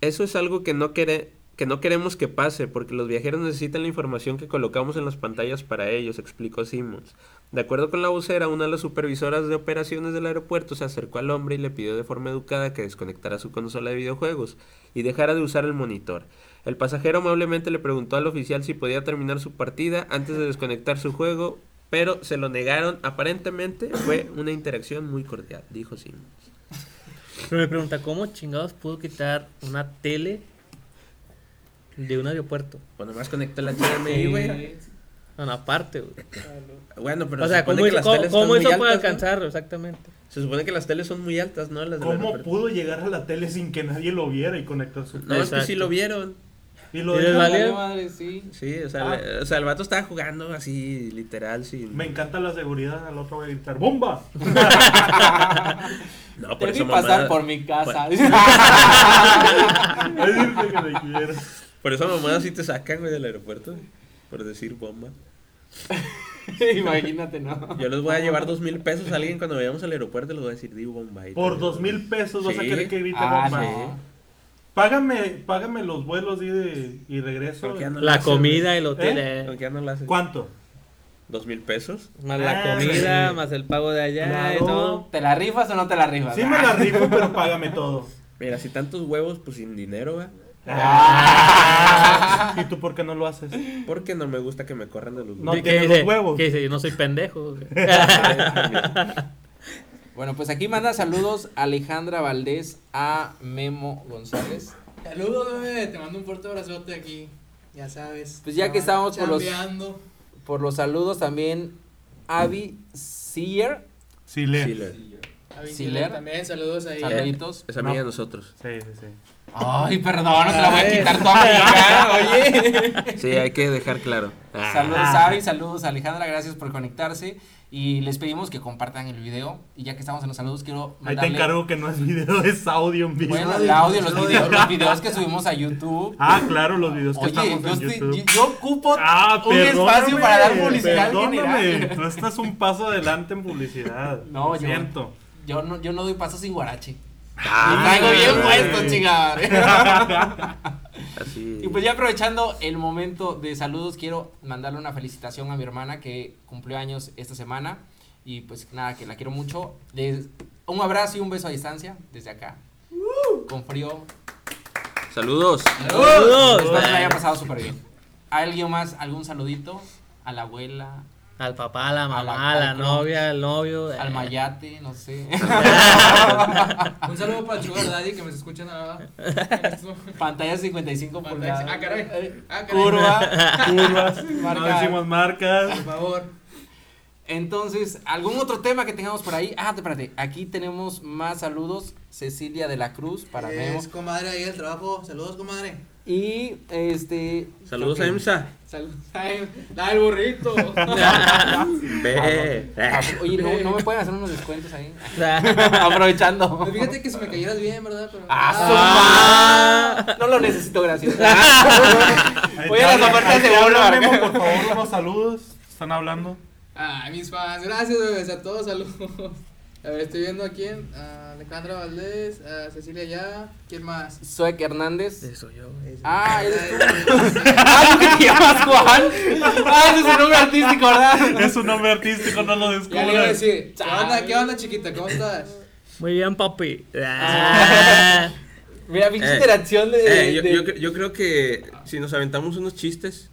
Eso es algo que no, quere- que no queremos que pase, porque los viajeros necesitan la información que colocamos en las pantallas para ellos, explicó Simmons. De acuerdo con la vocera, una de las supervisoras de operaciones del aeropuerto se acercó al hombre y le pidió de forma educada que desconectara su consola de videojuegos y dejara de usar el monitor. El pasajero amablemente le preguntó al oficial si podía terminar su partida antes de desconectar su juego, pero se lo negaron. Aparentemente fue una interacción muy cordial, dijo Simmons. Pero me pregunta, ¿cómo chingados pudo quitar una tele de un aeropuerto? Bueno, más conectó la HDMI, güey. No, no, aparte, güey. Bueno, pero o se sea, supone ¿cómo, que las cómo- teles cómo hizo para altas, ¿no? alcanzarlo? Exactamente. Se supone que las teles son muy altas, ¿no? Las ¿Cómo pudo llegar a la tele sin que nadie lo viera y conectar su No, es que Exacto. sí lo vieron. Y lo. Vale, madre, sí. Sí, o sea, Ah. le- o sea, el vato estaba jugando así, literal, sin... Me encanta la seguridad, al otro voy a gritar ¡Bomba! (laughs) (laughs) No, Te por vi esa pasar mamada... por mi casa. Ay, (laughs) Por esa mamada sí te sacan, güey, del aeropuerto. Por decir bomba. (laughs) Imagínate, ¿no? Yo les voy a llevar dos mil pesos a alguien cuando vayamos al aeropuerto, les voy a decir, di bomba. y Por dos mil pesos vas a Sí. querer que grite Ah, bomba. no. Págame, págame los vuelos y, de, y regreso. ¿Por qué ya no La comida, el ¿Eh? hotel, güey? eh, ¿Por qué ya no lo haces? ¿Cuánto? ¿Dos mil pesos? más la Ah, comida, sí. más el pago de allá y todo. ¿Te la rifas o no te la rifas? Sí me la rifo, pero págame todo. Mira, si tantos huevos, pues sin dinero, va. Ah. ¿Y tú por qué no lo haces? Porque no me gusta que me corran de los No ¿Qué tiene dice? los huevos. ¿Qué dice? Yo no soy pendejo. (laughs) Bueno, pues aquí manda saludos Alejandra Valdés a Memo González. Saludos, bebé. Te mando un fuerte abrazote aquí. Ya sabes. Pues ya que estábamos por los-. Por los saludos también Avi Sear. A Vicky Siler. También saludos ahí. Saluditos. es amiga No. de nosotros. Sí, sí, sí. Ay, perdón, no te la voy a quitar tu amiga, (laughs) oye. Sí, hay que dejar claro. Ah. Saludos Avi, saludos Alejandra, gracias por conectarse. Y les pedimos que compartan el video. Y ya que estamos en los saludos, quiero Ahí te mandarle... encargo que no es video, (laughs) es audio en vivo. Bueno, el audio, los videos, los videos que subimos a YouTube. Ah, claro, los videos que Oye, estamos yo, en estoy- YouTube. yo- yo ocupo Ah, un espacio para dar publicidad perdóname. general. Tú estás un paso adelante en publicidad. No, yo- siento. Yo no, yo no doy paso sin guarache. Ah, y traigo bien puesto, chingada. (laughs) Así. Y pues ya aprovechando el momento de saludos, quiero mandarle una felicitación a mi hermana que cumplió años esta semana. Y pues nada, que la quiero mucho. Les- un abrazo y un beso a distancia desde acá. Con frío. Saludos. ¡Saludos! Espero que la haya pasado súper bien. ¿Alguien más? ¿Algún saludito? A la abuela. Al papá, a la A la- mamá, a la, al novia, al novio. Al eh. mayate, no sé. (laughs) Un saludo para el Sugar Daddy que me escuchan ahora. (laughs) Pantalla 55 Pantalla- pulgadas. ah, caray. Eh, Ah, caray. Curva. (laughs) Curvas, Marca. no decimos marcas. Por favor. Entonces, ¿algún otro tema que tengamos por ahí? Ah, espérate, aquí tenemos más saludos. Cecilia de la Cruz para Memo. Es comadre ahí el trabajo. Saludos, comadre. Y este. Saludos a EMSA. Saludos. Da el burrito. (laughs) Ve. Oye, ¿no, no me pueden hacer unos descuentos ahí. (laughs) Aprovechando. Pues fíjate que si me cayeras bien, ¿verdad? Pero, ¡Ah, su ma- No lo necesito, gracias. Voy a las ofertas de. Memo, por favor, unos saludos. Están hablando. Ay, mis fans. Gracias, bebés. A todos, saludos. A ver, estoy viendo a quién. A Alejandra Valdés, a Cecilia Ya. ¿Quién más? Suek Hernández. Eso yo. Ah, eres tú. (laughs) Ah, ¿tú que te llamas Juan? Ah, ese es su nombre artístico, ¿verdad? Es un nombre artístico, no lo Ya le iba a descubres. decir. ¿Qué onda, qué onda, chiquita? ¿Cómo estás? Muy bien, papi. Ah. Mira, pinche Eh, interacción de. Eh, yo, de- yo, cre- yo creo que si nos aventamos unos chistes,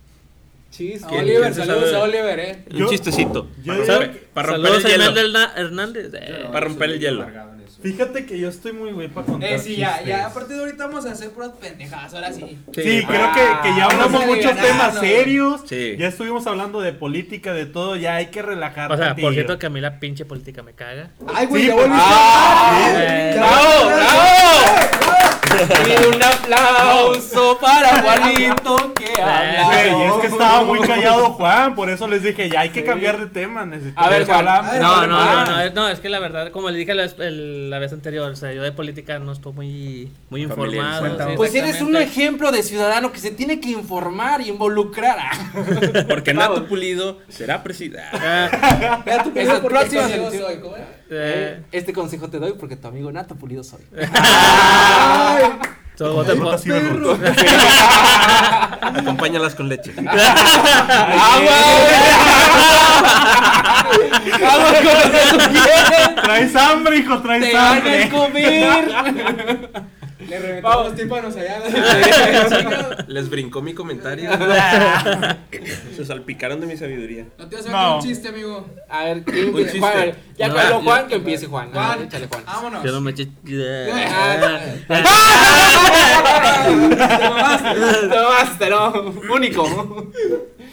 Chis, A Oliver, saludos a Oliver, eh. un Yo- chistecito. yo para, romper, para el hielo. Hernández. eh. Para romper el hielo. Fíjate que yo estoy muy güey para contar Eh, sí, ya, chistes. ya. A partir de ahorita vamos a hacer puras pendejadas. Ahora sí. Sí, creo Ah, que, que ya hablamos muchos temas ¿no? serios. Sí. Ya estuvimos hablando de política, de todo. Ya hay que relajar. O sea, por cierto que a mí la pinche política me caga. Ay, güey, Sí, ya volviste. ah, Eh, ¡Bravo, bravo! Y un aplauso para (laughs) Juanito que habla. Güey, es que estaba muy callado Juan, por eso les dije, ya hay que cambiar de tema. necesitamos A ver, Juan. hablar. A ver, No, no, no, no, es- no, es que la verdad, como le dije la, vez- el- la vez anterior, o sea, yo de política no estoy muy, muy informado. Pues eres un ejemplo de ciudadano que se tiene que informar y involucrar. (laughs) Porque Nato Pulido será presidente. Ah, ¿cómo era? eh, Este consejo te doy porque tu amigo Nato Pulido soy. (laughs) so, vote por- Puta, sí, perro. (laughs) Acompáñalas con leche. (laughs) ¡Vamos con lo que tú quieres! Traes hambre, hijo, ¡Te traes van a hambre. comer! (laughs) Le reventamos los tímpanos allá. (laughs) Les brincó mi comentario. (laughs) Se salpicaron de mi sabiduría. No te vas a No. hacer un chiste, amigo. A ver, ¿quién Un chiste. Juan, ya No, que habló Juan, que empiece Juan. Juan, échale Juan. vámonos. Yo no me eché. (laughs) Ah, Ah, Tomaste, no. Único.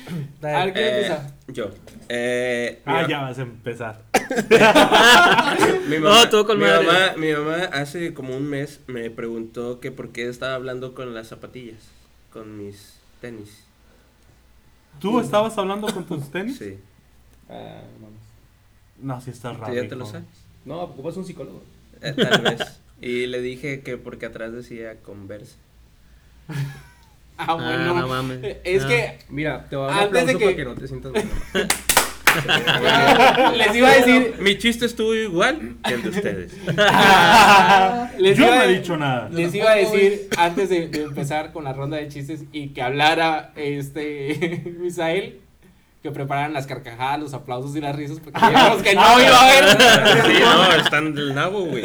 (coughs) A ver, ¿quién Eh, empieza? yo. Eh, Ah, ya vas a empezar. (laughs) Mi No, mamá, tú con mi, madre. mamá, mi mamá hace como un mes me preguntó que por qué estaba hablando con las zapatillas, con mis tenis. ¿Tú estabas hablando con tus tenis? Sí. No, sí estás ¿Tú raro. ya te lo sabes? No, ocupas un psicólogo. Eh, tal vez. Y le dije que porque atrás decía Converse. (laughs) Ah, Ah, bueno. no mames. Es que Mira, te voy a dar un Antes de aplauso que- para que no te sientas mal. (laughs) (laughs) les iba a decir. Mi chiste estuvo igual que el de ustedes. (laughs) Les Yo iba no a- he dicho nada. Les iba a decir antes de, de empezar con la ronda de chistes y que hablara este Misael que prepararan las carcajadas, los aplausos y las risas porque sabíamos que no iba a haber. Sí, no, están del nabo, güey.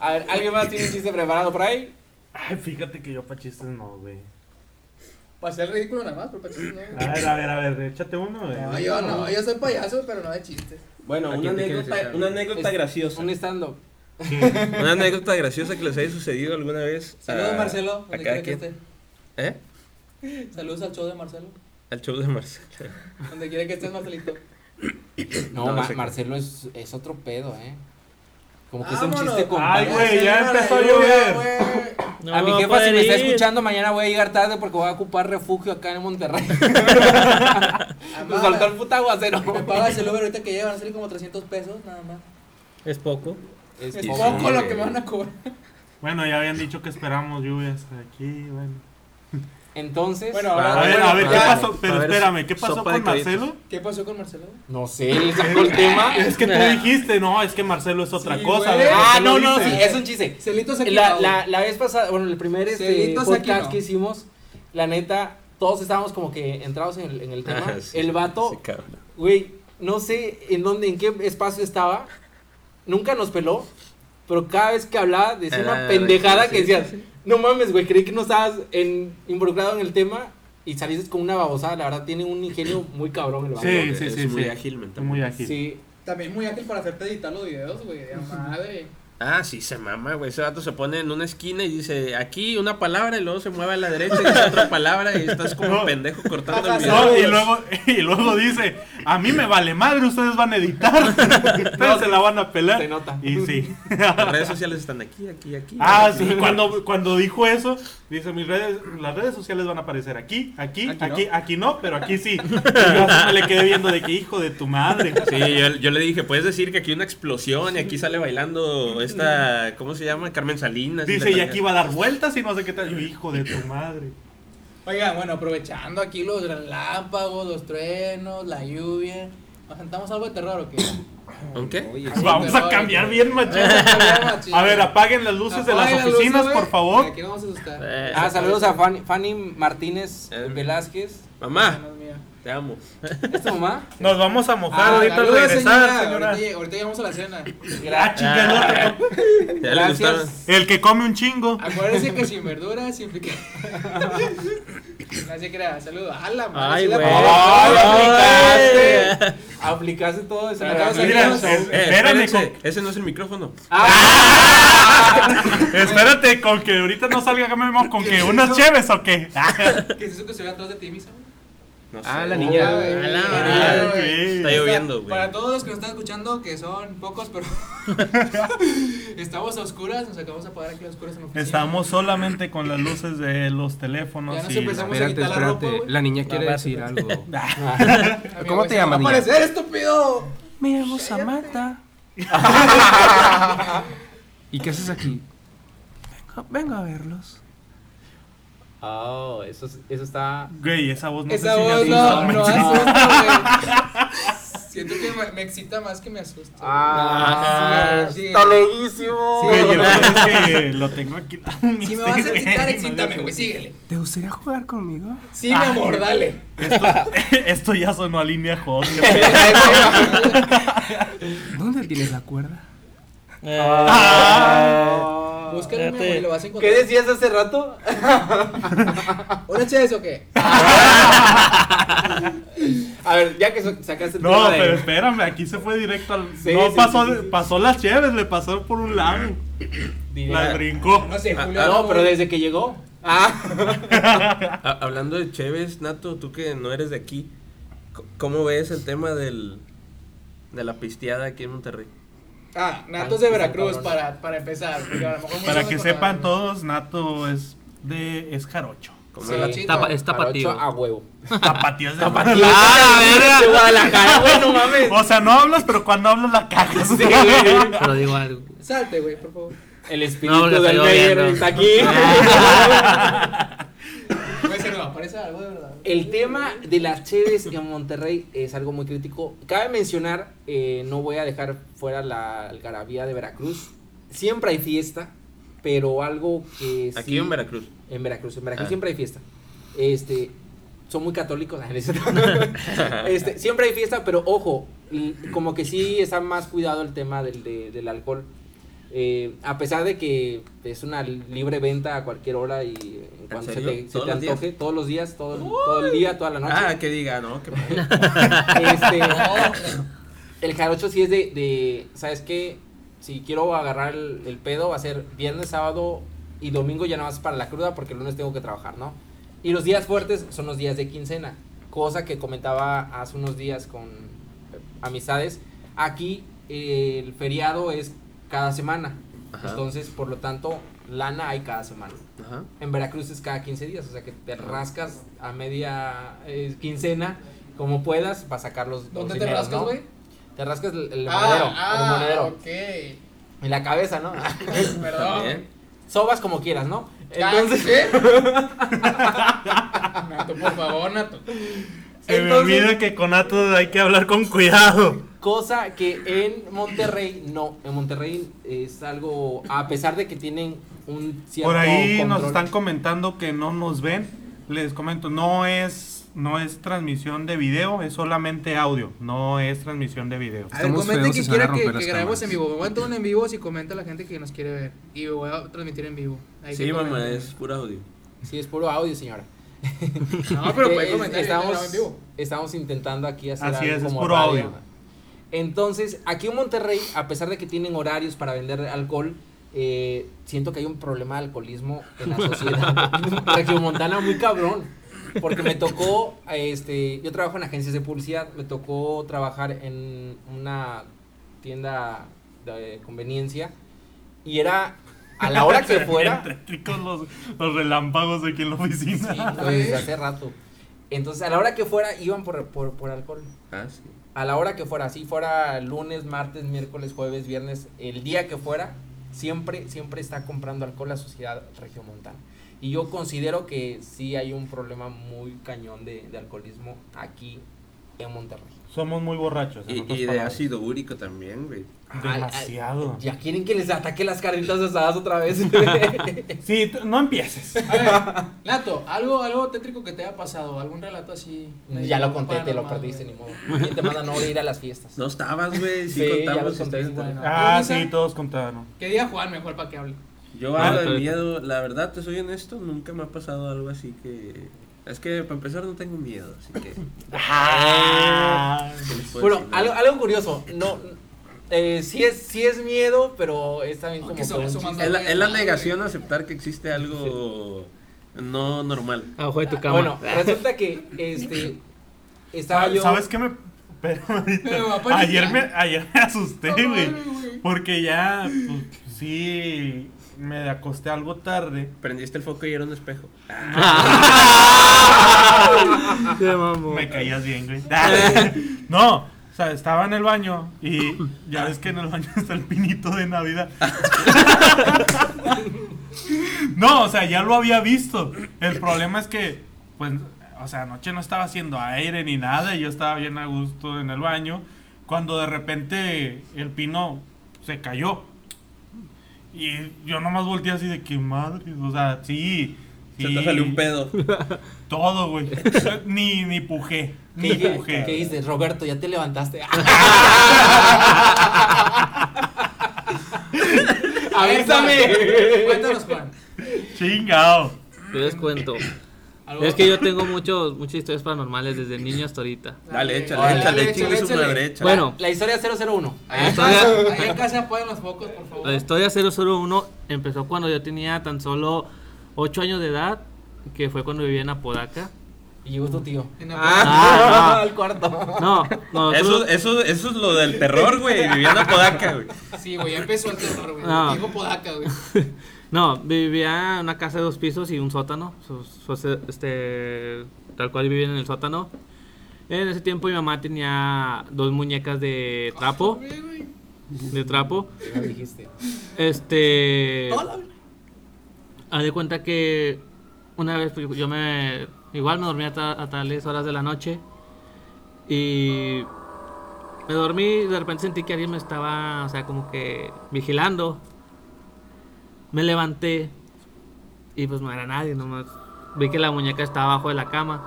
A ver, ¿alguien más tiene un chiste preparado por ahí? Ay, fíjate que yo pa' chistes no, güey. Para hacer el ridículo nada más, pero para chistes no. A ver, a ver, a ver, échate uno. No, yo no, yo soy payaso, pero no de chistes. Bueno, ¿A una anécdota, una anécdota Es- graciosa. Un stand-up. (laughs) Una anécdota graciosa que les haya sucedido alguna vez. Saludos, a- Marcelo, A donde cada quiera que quien. esté. ¿Eh? Saludos al show de Marcelo, Al show de Marcelo. donde quiera que estés, Marcelito. (coughs) No, No, Ma- sé- Marcelo es, es otro pedo, ¿eh? Como que es un chiste con Ay, güey, ya empezó a lluvia, llover. No a mi jefa, si me está escuchando, mañana voy a llegar tarde porque voy a ocupar refugio acá en Monterrey. (laughs) Nos faltó el puta aguacero. Me pagas el Uber ahorita que llega, van a salir como 300 pesos, nada más. Es poco. Es poco. poco sí. lo que me van a cobrar. Bueno, ya habían dicho que esperamos lluvias aquí, bueno. Entonces, Bueno, A ver, bueno, a ver, ¿qué pasó? Pero ver, espérame, ¿qué pasó con. Marcelo? ¿Qué pasó con Marcelo? no sé, le (laughs) sacó el tema. Es que tú dijiste, no, es que Marcelo es otra Sí, cosa. güey. ¿por Ah, no, no, sí, es un chiste. Celitos aquí. La, la, la vez pasada, bueno, el primer este, podcast que hicimos, la neta, todos estábamos como que entrados en el, en el tema. Ah, sí. el vato, Sí, güey, no sé en dónde, en qué espacio estaba, nunca nos peló, pero cada vez que hablaba decía una Ah, pendejada sí, que sí, decías, sí. No mames, güey, creí que no estabas en, involucrado en el tema y saliste con una babosada, la verdad tiene un ingenio (clears throat) muy cabrón el vato. Sí, Es sí, sí, muy sí. ágil mentalmente. Muy ágil. Sí. También muy ágil para hacerte editar los videos, güey. De madre. Ah, sí, se mama, güey. Ese vato se pone en una esquina y dice aquí una palabra y luego se mueve a la derecha y dice otra (laughs) palabra y estás como No. pendejo cortando el video. No, y luego, y luego dice, a mí me vale madre, ustedes van a editar, (laughs) ustedes se la van a pelar. Se nota. Y sí. Las redes sociales están aquí, aquí, aquí. Ah, aquí. sí, cuando, cuando dijo eso, dice, mis redes, las redes sociales van a aparecer aquí, aquí, Aquí aquí, no. aquí no, pero aquí sí. Y yo me le quedé viendo de que hijo de tu madre. Sí, yo, yo le dije, puedes decir que aquí hay una explosión y aquí sale bailando esta, ¿cómo se llama? Carmen Salinas. Dice, y aquí va a dar vueltas y no sé qué tal. Yo, hijo de tu madre. Oigan, bueno, aprovechando aquí los relámpagos, los truenos, la lluvia. ¿Nos sentamos algo de terror o qué? (coughs) ¿Con qué? Vamos a cambiar bien. Machín. A ver, apaguen las luces de las luces, oficinas, por favor. Aquí no vamos a asustar. Eh, Ah, saludos a Fanny, Fanny Martínez Eh. Velázquez. Mamá. Te amo. ¿Es tu mamá? Nos vamos a mojar Ah, ahorita al regresar, señora. señora. Ahorita, ahorita llegamos a la cena. Ah. Ya le gustaron. Gracias. El que come un chingo. Acuérdense que sin verduras, sin pique. Así que era, saludos. A la madre, Ay, la güey. ¡Ay, aplicaste! Aplicaste todo eso. Acabas Mira, Mira, amigos. es- Eh, con- ese no es el micrófono. (laughs) espérate, con que ahorita no salga con que unas cheves o qué. ¿Qué es eso que se ve atrás de ti, Misa? No sé. Ah, la niña. Ah, güey. A Ah, güey. Está lloviendo, güey. Para todos los que nos están escuchando, que son pocos, pero (laughs) estamos a oscuras, nos acabamos de apagar aquí a oscuras en la oficina. Estamos solamente con las luces de los teléfonos. Ya nos y- empezamos a Espérate, quitar la ropa, espérate. güey. La niña quiere decir algo. (laughs) Amigo, ¿Cómo se te me llamas, va a niña? aparecer, estúpido! Me llamo Samantha. (laughs) ¿Y qué haces aquí? Vengo, vengo a verlos. Oh, eso, es- eso está. Güey, esa voz no Esa sé si me voz no, asusta, no me asusta, (laughs) güey. Siento que me, me excita más que me asusta. Ah, sí, sí. está leguísimo. Sí, Güey, es que lo tengo aquí. Si me vas a excitar, excítame, güey, síguele. ¿Te gustaría jugar conmigo? Sí, mi amor, dale. Esto, (laughs) esto ya sonó a línea hot. (laughs) ¿Dónde tienes la cuerda? Ah. Búscalo, mi amor, Fíjate. y lo vas a encontrar. ¿Qué decías hace rato? (laughs) ¿Una chévez o qué? (laughs) A ver, ya que so- sacaste el No, tema de- pero espérame, aquí se fue directo al. Sí, no, sí, pasó, sí, sí, sí. pasó las cheves, le pasó por un lado. La brincó. No sé, Ah, Julio. no, pero desde que llegó. Ah. (laughs) Ha- hablando de Chévez, Nato, tú que no eres de aquí, c- ¿cómo ves el tema del de la pisteada aquí en Monterrey? Ah, Natos de Veracruz para, para empezar. porque a lo mejor Para que sepan todos, Nato es de es jarocho. Como Sí. es tapatío. Jarocho a huevo. Tapatío es de Tapatío. Ah, la verga. De Guadalajara, güey, no mames. O sea, no hablas, pero cuando hablas la cagas. Sí, (laughs) güey. Pero digo (laughs) algo. Salte, güey, por favor. El espíritu No, del Meyer está aquí. (laughs) Puede ser, no, parece algo de verdad. El tema de las cheves en Monterrey es algo muy crítico. Cabe mencionar, eh, no voy a dejar fuera la algarabía de Veracruz. Siempre hay fiesta, pero algo que Aquí sí- en Veracruz. En Veracruz, en Veracruz Ah. siempre hay fiesta. Este, son muy católicos. (laughs) este, siempre hay fiesta, pero ojo, como que sí está más cuidado el tema del, de- del alcohol. Eh, a pesar de que es una libre venta a cualquier hora y en cuanto se te, se ¿Todos te los días? antoje, todos los días, todo, todo el día, toda la noche. Ah, que diga, ¿no? Que (laughs) Este, (laughs) el jarocho sí es de, de, ¿sabes qué? Si quiero agarrar el, el pedo, va a ser viernes, sábado y domingo ya nada más para la cruda porque el lunes tengo que trabajar, ¿no? Y los días fuertes son los días de quincena, cosa que comentaba hace unos días con eh, amistades. Aquí eh, el feriado es cada semana, Ajá. entonces por lo tanto lana hay cada semana. Ajá. En Veracruz es cada 15 días, o sea que te rascas a media eh, quincena como puedas para sacar los, los ¿Dónde te dineros, rascas, ¿no? güey? Te rascas el, el monedero, Ah, el monedero. ah, ok. En la cabeza, ¿no? (laughs) Perdón. También. Sobas como quieras, ¿no? Entonces, ¿qué? (laughs) Nato, por favor, Nato. Se me Entonces- olvida que con Nato hay que hablar con cuidado. Cosa que en Monterrey no, en Monterrey es algo, a pesar de que tienen un cierto Por ahí nos están comentando que no nos ven. Les comento, no es no es transmisión de video, es solamente audio, no es transmisión de video. A ver, Estamos comenten que quiera que, grabemos en vivo. Me voy a tomar un en vivo si comenta la gente que nos quiere ver. Y voy a transmitir en vivo. Ahí Sí, mamá, es puro audio. Sí, es puro audio, señora. No, pero puede (laughs) comentar. estamos, Estamos en vivo. estamos intentando aquí hacer Así algo es, es puro radio. audio. Entonces, aquí en Monterrey, a pesar de que tienen horarios para vender alcohol, eh, siento que hay un problema de alcoholismo en la sociedad (laughs) regiomontana muy cabrón. Porque me tocó, este, yo trabajo en agencias de publicidad, me tocó trabajar en una tienda de conveniencia y era a la hora que (laughs) fuera, los, los relámpagos aquí en la oficina. pues, desde hace rato. Entonces, a la hora que fuera, iban por, por, por alcohol. Ah, sí. A la hora que fuera, si fuera lunes, martes, miércoles, jueves, viernes, el día que fuera, siempre, siempre está comprando alcohol la sociedad regiomontana. Y yo considero que sí hay un problema muy cañón de, de alcoholismo aquí en Monterrey. Somos muy borrachos. en Y, y de ácido úrico también, güey. Demasiado. Ya quieren que les ataque las carnitas asadas otra vez. (laughs) Sí, no empieces. A ver, Lato, algo, algo tétrico que te haya pasado, algún relato así. ya lo conté, te lo perdiste, ni modo. ¿Quién te manda a no ir a las fiestas? No estabas, güey. Sí, Sí, contamos. conté, bueno. Ah, sí, todos contaron. ¿Qué día Juan mejor para que hable? Yo Ah, hablo de pero- miedo, la verdad, te soy honesto, nunca me ha pasado algo así que... Es que para empezar no tengo miedo, así que... (laughs) Ah. ¿qué les puedo Bueno, algo, algo curioso, no, eh, sí, es, sí es miedo, pero es también como eso- eso Es la, es la negación a aceptar que existe algo no normal. Abajo de tu cama. Bueno, resulta que este (laughs) estaba yo. ¿Sabes qué me.? Pero (laughs) ahorita- Me ayer, me, ayer me asusté, güey. Porque ya, pues, sí, me acosté algo tarde. Prendiste el foco y era un espejo. (laughs) Mamón. Me caías bien, güey. No, o sea, estaba en el baño y ya ves que en el baño (laughs) está el pinito de Navidad. (laughs) No, o sea, ya lo había visto. El problema es que, pues, o sea, anoche no estaba haciendo aire ni nada y yo estaba bien a gusto en el baño. Cuando de repente el pino se cayó. Y yo nomás volteé así de que madre, o sea, sí. Se te salió un pedo. (laughs) Todo, güey. ni, ni pujé. Ni ¿Qué, pujé. qué dices, Roberto? ¿Ya te levantaste? (laughs) (laughs) ¡Avísame! Cuéntanos, Juan. Chingao. Yo les cuento. Es que yo tengo muchos, muchas historias paranormales desde niño hasta ahorita. Dale, échale, Órale, échale, échale, chingue su échale. échale. Bueno. La historia 001. Ahí en historia- casa, ahí en casa apaguen los focos, por favor. La historia 001 empezó cuando yo tenía tan solo 8 años de edad, que fue cuando vivía en Apodaca. Y llegó tu tío. Ah, no. (laughs) al cuarto. No, no, (laughs) Eso, eso, eso es lo del terror, güey. Viviendo en Podaca, güey. Sí, güey, ya empezó el terror, güey. No. Dijo Podaca, güey. (laughs) no, vivía en una casa de dos pisos y un sótano. so- este, tal cual vivía en el sótano. En ese tiempo mi mamá tenía dos muñecas de trapo, güey. de trapo. Este. Haz de cuenta que una vez yo me. Igual me dormí a, a tales horas de la noche. Y. Me dormí y de repente sentí que alguien me estaba, o sea, como que vigilando. Me levanté y pues no era nadie, nomás vi que la muñeca estaba abajo de la cama.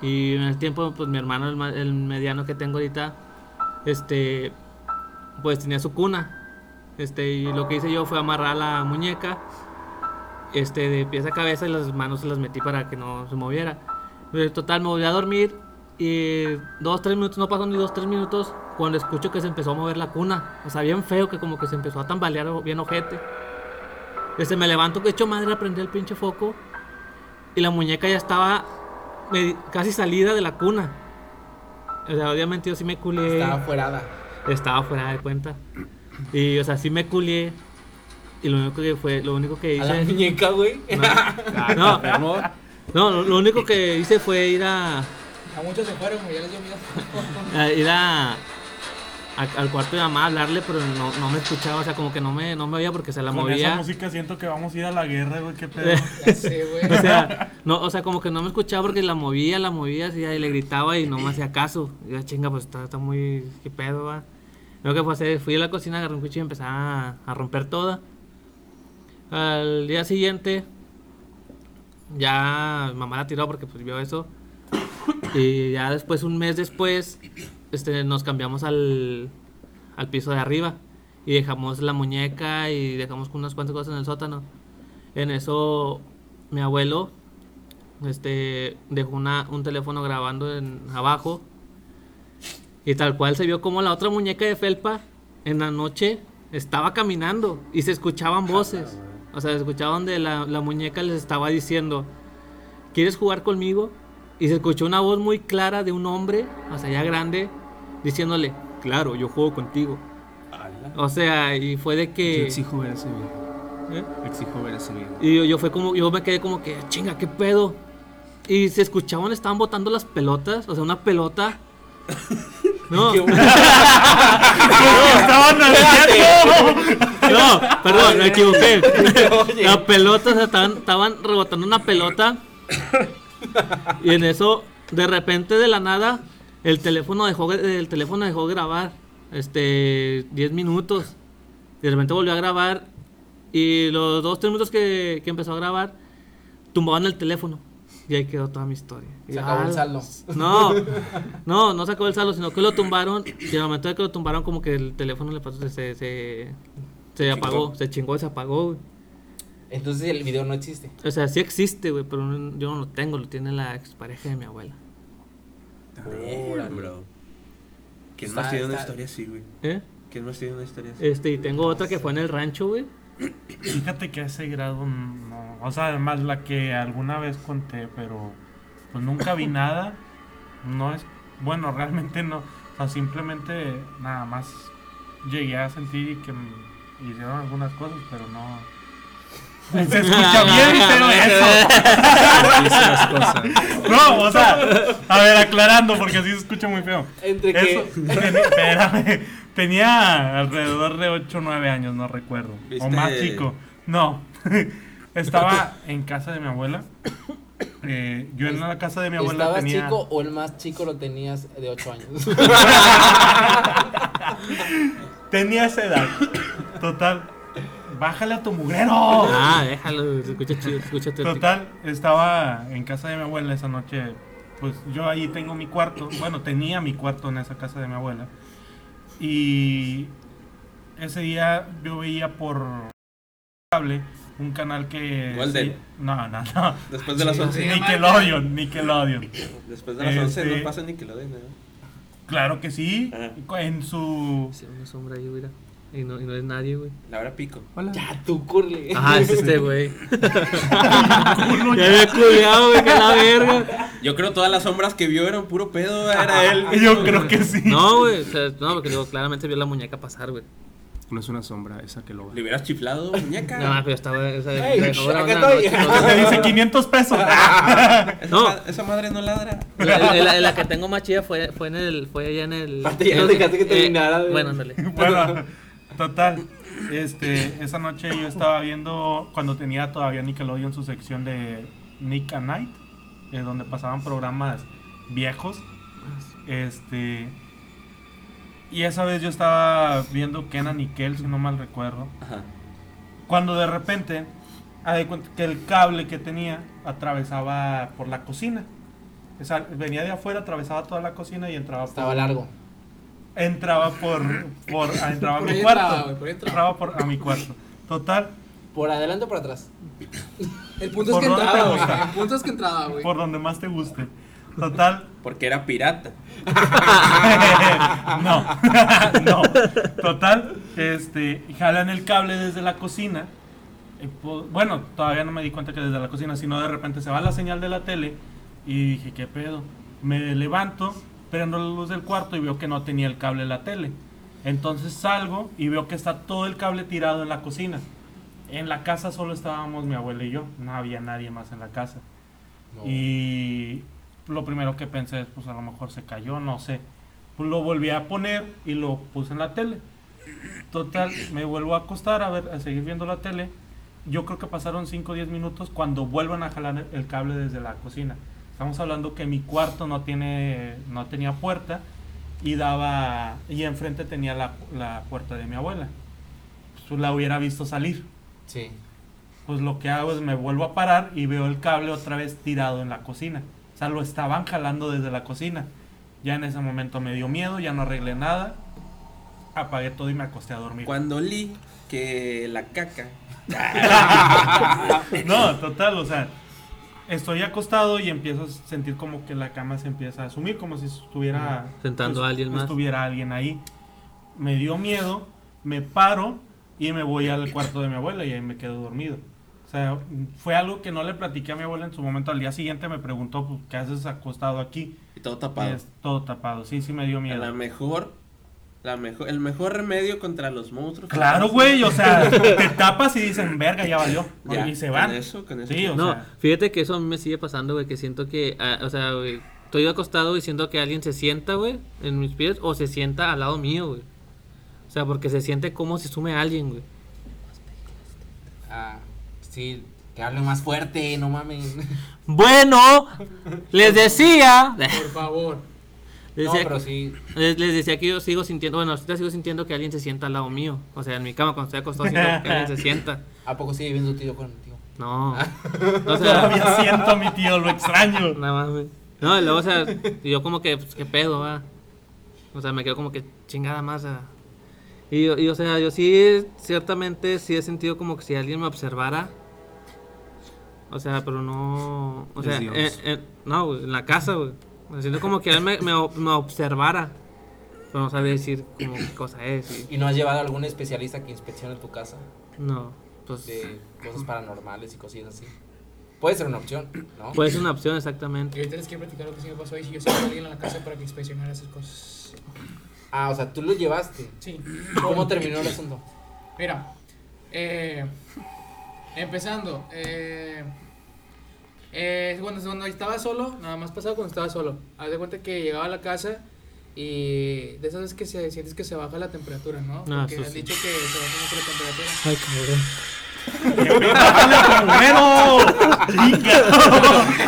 Y en el tiempo, pues mi hermano, el, el mediano que tengo ahorita, este, pues tenía su cuna. Este, y lo que hice yo fue amarrar la muñeca, este, de pies a cabeza y las manos se las metí para que no se moviera. Total, me volví a dormir y dos, tres minutos, no pasó ni dos, tres minutos, cuando escucho que se empezó a mover la cuna. O sea, bien feo, que como que se empezó a tambalear bien ojete. Este, me levanto, que hecho madre, prendí el pinche foco y la muñeca ya estaba casi salida de la cuna. O sea, obviamente yo sí me culé. Estaba fuerada. Estaba fuera de cuenta. Y, o sea, sí me culié. Y lo único que fue, lo único que A la hice. muñeca, güey. (laughs) No, no, lo, lo único que hice fue ir a, A muchos se fueron, güey, ya les dio miedo. a ir a, a- al cuarto de mamá a hablarle, pero no, no me escuchaba, o sea, como que no me, no me oía porque se la Con esa movía. música siento que vamos a ir a la guerra, güey. Qué pedo. (laughs) Ya sé, güey. O sea, no, o sea, como que no me escuchaba porque la movía, la movía así, y le gritaba y no me hacía caso. Y yo, chinga, pues está, está muy. ¿Qué pedo, va? Lo que fue hacer, fui a la cocina, agarré un cuchillo y empecé a, a romper toda. Al día siguiente, ya mamá la tiró porque pues vio eso. Y ya después, un mes después, este, nos cambiamos al, al piso de arriba. Y dejamos la muñeca y dejamos unas cuantas cosas en el sótano. En eso, mi abuelo este, dejó una, un teléfono grabando en, abajo. Y tal cual se vio como la otra muñeca de felpa en la noche estaba caminando y se escuchaban voces. O sea, se escuchaba donde la, la muñeca les estaba diciendo, ¿quieres jugar conmigo? Y se escuchó una voz muy clara de un hombre, o sea, ya grande, diciéndole, claro, yo juego contigo. O sea, y fue de Yo que... exijo ver ese video. ¿Eh? Exijo ver ese video. Y yo, yo fue como, yo me quedé como que, chinga, qué pedo. Y se escuchaban, estaban botando las pelotas, o sea, una pelota. (laughs) No, (laughs) (laughs) ¡Estaban no, perdón, me equivoqué. (laughs) La pelota, o sea, estaban, estaban rebotando una pelota. Y en eso, de repente, de la nada, el teléfono dejó, el teléfono dejó de grabar. Este, 10 minutos. Y de repente volvió a grabar. Y los dos, tres minutos que, que empezó a grabar, tumbaban el teléfono. Y ahí quedó toda mi historia. Y, Se acabó el ah, saldo. No, no, no se acabó el saldo, sino que lo tumbaron. Y al momento de que lo tumbaron, como que el teléfono le pasó, se, se, se apagó, se chingó, se apagó, güey. Entonces el video no existe. O sea, sí existe, güey, pero no- yo no lo tengo, lo tiene la expareja de mi abuela. Damn, bro. ¿Quién Está- más tiene una está- historia así, güey? ¿Eh? ¿Quién más tiene una historia así? Este, y tengo otra que fue en el rancho, güey. Fíjate que a ese grado no. O sea, además la que alguna vez conté, pero pues nunca vi (laughs) nada. No es. Bueno, realmente no. O sea, simplemente nada más llegué a sentir que me hicieron algunas cosas, pero no. Se (laughs) escucha bien, pero eso. (laughs) No, o sea, a ver, aclarando, porque así se escucha muy feo. Entre Eso, ten- espérame, tenía alrededor de 8 o 9 años, no recuerdo. O ¿Viste? más chico. No, (laughs) estaba en casa de mi abuela. Eh, yo en la casa de mi abuela ¿Estabas tenía... chico o el más chico lo tenías de 8 años? (laughs) Tenía esa edad. Total. Bájale a tu mugrero. Ah, déjalo, escucha chido, tétrico. Total, estaba en casa de mi abuela esa noche. Pues yo ahí tengo mi cuarto. Bueno, tenía mi cuarto en esa casa de mi abuela. Y ese día yo veía por cable un canal que. Golden. sí- no, no, no. Después de las 11. Nickelodeon, Nickelodeon. Después de las 11 Este- no pasa Nickelodeon, ¿no? Claro que sí. Ajá. En su. Sí, una sombra ahí, mira. Y no, y no es nadie, güey. La hora pico. Hola. ya, tú, curly. Ah, es este, güey. (laughs) ya había culiado, güey, que la verga. Yo creo todas las sombras que vio eran puro pedo, era él. Yo creo que sí. No, güey, o sea, no, porque digo, claramente vio la muñeca pasar, güey. No es una sombra, esa que lo va. Le hubieras chiflado, muñeca. No, pero estaba. O sea, Ey, la dejó grabando acá en la estoy. noche, Te (laughs) ¿no? dice 500 pesos. esa, No. esa madre no ladra. La, la- la que tengo más chida fue, fue en el. Fue allá en el. Aparte, ya no dejaste que terminara, güey. Bueno, ándale. (laughs) Bueno, total. Este, esa noche yo estaba viendo cuando tenía todavía Nickelodeon su sección de Nick at Night, eh, donde pasaban programas viejos. Este, y esa vez yo estaba viendo Kenan y Kel, si no mal recuerdo. Ajá. Cuando de repente, haz de cuenta que el cable que tenía atravesaba por la cocina. O sea, venía de afuera, atravesaba toda la cocina y entraba Estaba por, largo. entraba por, por ah, entraba a Por mi ahí cuarto. entraba, por entraba. por a mi cuarto. Total, ¿Por adelante o por atrás? El punto es ¿Por que entraba, güey. El punto es que entraba, güey. por donde más te guste. Total, Porque era pirata. (laughs) no, (laughs) no. Total, este, jalan el cable desde la cocina. Y, pues, bueno, todavía no me di cuenta que desde la cocina, sino de repente se va la señal de la tele y dije, ¿qué pedo? Me levanto, prendo la luz del cuarto y veo que no tenía el cable de la tele. Entonces salgo y veo que está todo el cable tirado en la cocina. En la casa solo estábamos mi abuela y yo, no había nadie más en la casa. Y lo primero que pensé es, pues a lo mejor se cayó, no sé. Pues lo volví a poner y lo puse en la tele. Total, me vuelvo a acostar a ver, a seguir viendo la tele. Yo creo que pasaron 5 o 10 minutos cuando vuelvan a jalar el cable desde la cocina. Estamos hablando que mi cuarto no tiene, no tenía puerta y daba, y enfrente tenía la, la puerta de mi abuela. Pues la hubiera visto salir Sí. pues lo que hago es me vuelvo a parar y veo el cable otra vez tirado en la cocina. Lo estaban jalando desde la cocina. Ya en ese momento me dio miedo, ya no arreglé nada. Apagué todo y me acosté a dormir. Cuando li que la caca. (laughs) No, total, o sea, estoy acostado y empiezo a sentir como que la cama se empieza a sumir, como si estuviera pues, Sentando a alguien más. Estuviera alguien ahí. Me dio miedo, me paro y me voy al cuarto de mi abuela y ahí me quedo dormido. O sea, fue algo que no le platiqué a mi abuela en su momento. Al día siguiente me preguntó, pues, ¿qué haces acostado aquí? Y todo tapado. Es todo tapado, sí, sí me dio A miedo. la mejor, la mejor, el mejor remedio contra los monstruos. Claro, güey, o sea, (laughs) te tapas y dicen, verga, ya valió. Ya, y se con van. eso, con eso. Sí, o No, sea, fíjate que eso a mí me sigue pasando, güey, que siento que, ah, o sea, güey, estoy acostado y siento que alguien se sienta, güey, en mis pies o se sienta al lado mío, güey. O sea, porque se siente como si sume alguien, güey. Ah, sí, que hable más fuerte, no mames. (laughs) Bueno, les decía, Por favor. (laughs) les No, decía, pero sí. les, les decía que yo sigo sintiendo, bueno, ahorita sigo sintiendo que alguien se sienta al lado mío. O sea, en mi cama cuando estoy acostado siento que alguien se sienta. (laughs) ¿A poco sigue viendo tu tío contigo? No. O todavía sea, siento a mi tío, lo extraño. nada más, güey. No, y luego, o sea, yo como que, pues, qué pedo, va. O sea, me quedo como que chingada más. Y, yo- y, o sea, yo sí, ciertamente, sí he sentido como que si alguien me observara. O sea, pero no. O Es sea, Dios. eh, eh, no, güey, en la casa, güey. Me siento como que él me, me, me observara. Pero no sabía decir como qué cosa es. y- ¿Y no has llevado a algún especialista que inspeccione tu casa? no, pues. De cosas paranormales y cosillas así. Puede ser una opción, ¿no? Puede ser una opción, Y exactamente. ahorita les quiero platicar lo que sí me pasó y si yo siempre alguien en la casa para que inspeccionara esas cosas. Ah, o sea, tú lo llevaste. Sí. ¿Cómo terminó el asunto? Mira, eh, empezando, eh, eh, cuando, cuando estaba solo, nada más pasaba cuando estaba solo. Haz de cuenta que llegaba a la casa y de esas veces que se, sientes que se baja la temperatura, ¿no? Ah, Porque han sí. dicho que se baja mucho la temperatura. Ay, cabrón. ¡Bueno!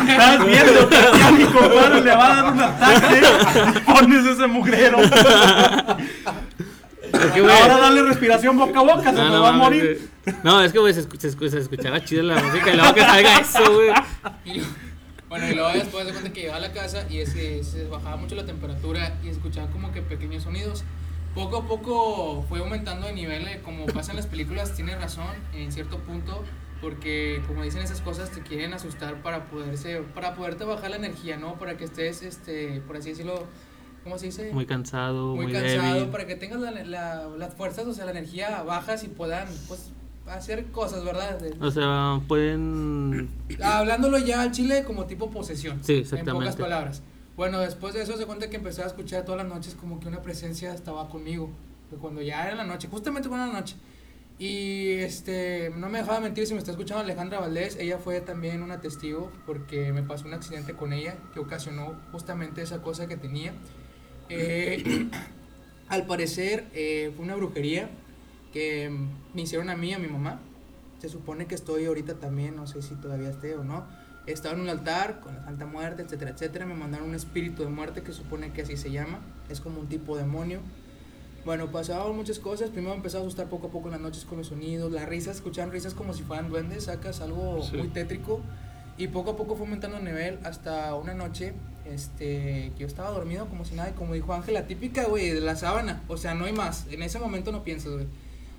Estás viendo que a mi compadre le va a dar un ataque y pones ese mugrero. Que, güey- Ahora dale respiración boca a boca, se No, me no va a morir. No, es que, güey, se, se se escuchaba chida la música y luego que salga eso, güey. Bueno, y luego después de cuenta que llegaba a la casa y es que se bajaba mucho la temperatura y escuchaba como que pequeños sonidos. Poco a poco fue aumentando de nivel, eh, como pasa en las películas, tiene razón en cierto punto, porque como dicen esas cosas te quieren asustar para poderse, para poderte bajar la energía, ¿no? Para que estés, este, por así decirlo, ¿cómo se dice? Muy cansado, muy, muy cansado débil. para que tengas la- la- las fuerzas, o sea, la energía bajas y puedan, pues, hacer cosas, ¿verdad? O sea, pueden. Hablándolo ya al chile como tipo posesión. Sí, En exactamente. pocas palabras. Bueno, después de eso se cuenta que empecé a escuchar todas las noches como que una presencia estaba conmigo. Cuando ya era la noche, justamente cuando era la noche. Y este, no me dejaba mentir si me está escuchando Alejandra Valdés. Ella fue también una testigo porque me pasó un accidente con ella que ocasionó justamente esa cosa que tenía. Eh, (clears throat) al parecer eh, fue una brujería que me hicieron a mí a mi mamá. Se supone que estoy ahorita también, no sé si todavía esté o no. Estaba en un altar con la Santa Muerte, etcétera, etcétera. Me mandaron un espíritu de muerte que supone que así se llama. Es como un tipo demonio. Bueno, pasaban muchas cosas. Primero me empezó a asustar poco a poco en las noches con los sonidos, las risas, escuchaban risas como si fueran duendes, sacas algo Sí. muy tétrico. Y poco a poco fue aumentando el nivel hasta una noche este, que yo estaba dormido como si nada. Y como dijo Ángel, la típica, güey, de la sábana. O sea, no hay más. En ese momento no piensas, güey.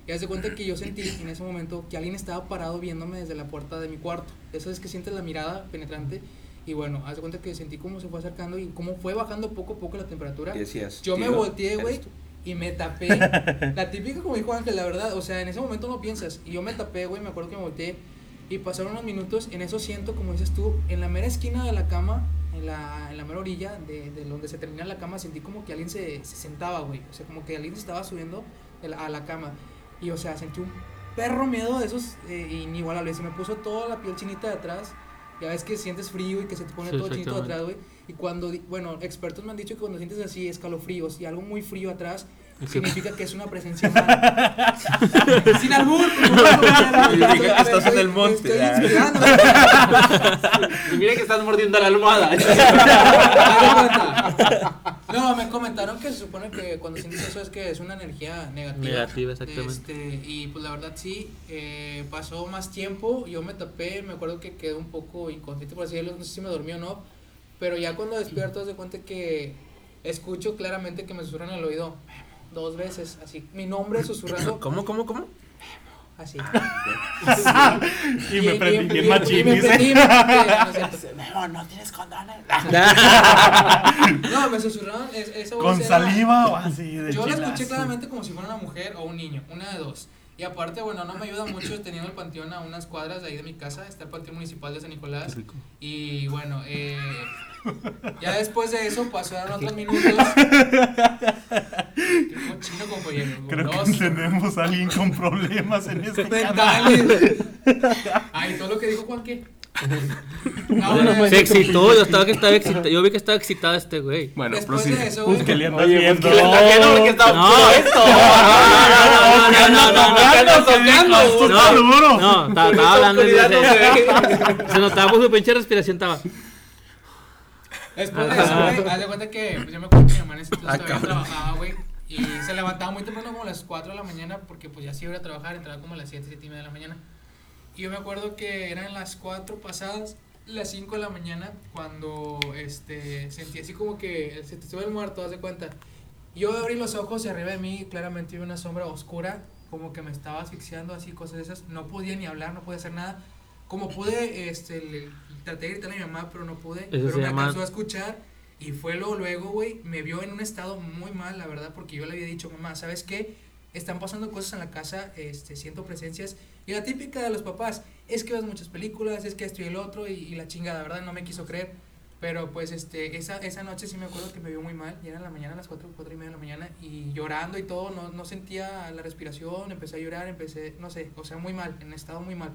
Y haz de cuenta que yo sentí en ese momento que alguien estaba parado viéndome desde la puerta de mi cuarto. Eso es que sientes la mirada penetrante. Y bueno, haz de cuenta que sentí cómo se fue acercando y cómo fue bajando poco a poco la temperatura. Decías, Yo me "Tío, volteé, güey, tú". y me tapé. (laughs) La típica, como dijo Ángel, la verdad. O sea, en ese momento no piensas. Y yo me tapé, güey, me acuerdo que me volteé. Y pasaron unos minutos. En eso siento, como dices tú, en la mera esquina de la cama, en la, en la mera orilla de, de donde se termina la cama, sentí como que alguien se, se sentaba, güey. O sea, como que alguien se estaba subiendo la- a la cama. Y, o sea, sentí un perro miedo de esos eh, inigualables. Se me puso toda la piel chinita de atrás. Ya ves que sientes frío y que se te pone Sí, todo chinito de atrás, güey. Y cuando, bueno, expertos me han dicho que cuando sientes así escalofríos y algo muy frío atrás, significa que es una presencia humana. (laughs) Sin albur. Significa que estás en el monte. Estoy inspirando. Y mira que estás mordiendo la almohada. (laughs) No, me comentaron que se supone que cuando sientes eso es que es una energía negativa. Negativa, exactamente. Este, y pues la verdad sí, eh, pasó más tiempo, yo me tapé, me acuerdo que quedé un poco inconsciente por así decirlo, no sé si me dormí o no, pero ya cuando despierto, de cuenta que escucho claramente que me susurran al oído dos veces, así, mi nombre susurrando. (laughs) ¿Cómo, cómo, cómo? así. (laughs) Y me prendí bien y machín, no (laughs) no tienes condones. No, me susurraron es- esa voz Con era- saliva o así de Yo la escuché claramente como si fuera una mujer o un niño, una de dos. Y aparte, bueno, no me ayuda mucho (coughs) teniendo el panteón a unas cuadras de ahí de mi casa, está el panteón municipal de San Nicolás. Y bueno, eh, ya después de eso pasaron otros minutos. Qué cochino compañero. Creo que tenemos a alguien con problemas en este canal. Ay, todo lo que dijo Juan, ¿qué? No, bueno, Se excitó, yo, estaba que estaba excitado, yo vi que estaba excitado este güey. Bueno, después prosigue. de eso, güey, ¿Qué le andas Oye, viendo? ¿Qué le viendo? Está No. esto. no, no, no, no, No. No, notaba por su pinche respiración, estaba. Después de eso, güey, haz de cuenta que pues, yo me acuerdo que mi mamá en ese entonces Ah, todavía cabrón. trabajaba, güey. Y se levantaba muy temprano, como a las 4 de la mañana, porque pues ya sí iba a trabajar, entraba como a las 7, 7 y media de la mañana. Y yo me acuerdo que eran las 4 pasadas, las 5 de la mañana, cuando este, sentí así como que se te sube el muerto, haz de cuenta. Yo abrí los ojos y arriba de mí claramente vi una sombra oscura, como que me estaba asfixiando, así, cosas de esas. No podía ni hablar, no podía hacer nada. Como pude, este, le- traté de gritarle a mi mamá, pero no pude. Eso pero me llama- alcanzó a escuchar y fue luego, luego, güey, me vio en un estado muy mal, la verdad, porque yo le había dicho, mamá, ¿sabes qué? Están pasando cosas en la casa, este, siento presencias. Y la típica de los papás, es que ves muchas películas, es que esto y el otro, y, y la chingada, ¿verdad? No me quiso creer. Pero pues este, esa, esa noche sí me acuerdo que me vio muy mal, y era en la mañana, a las 4, 4 y media de la mañana, y llorando y todo, no, no sentía la respiración, empecé a llorar, empecé, no sé, o sea, muy mal, en estado muy mal.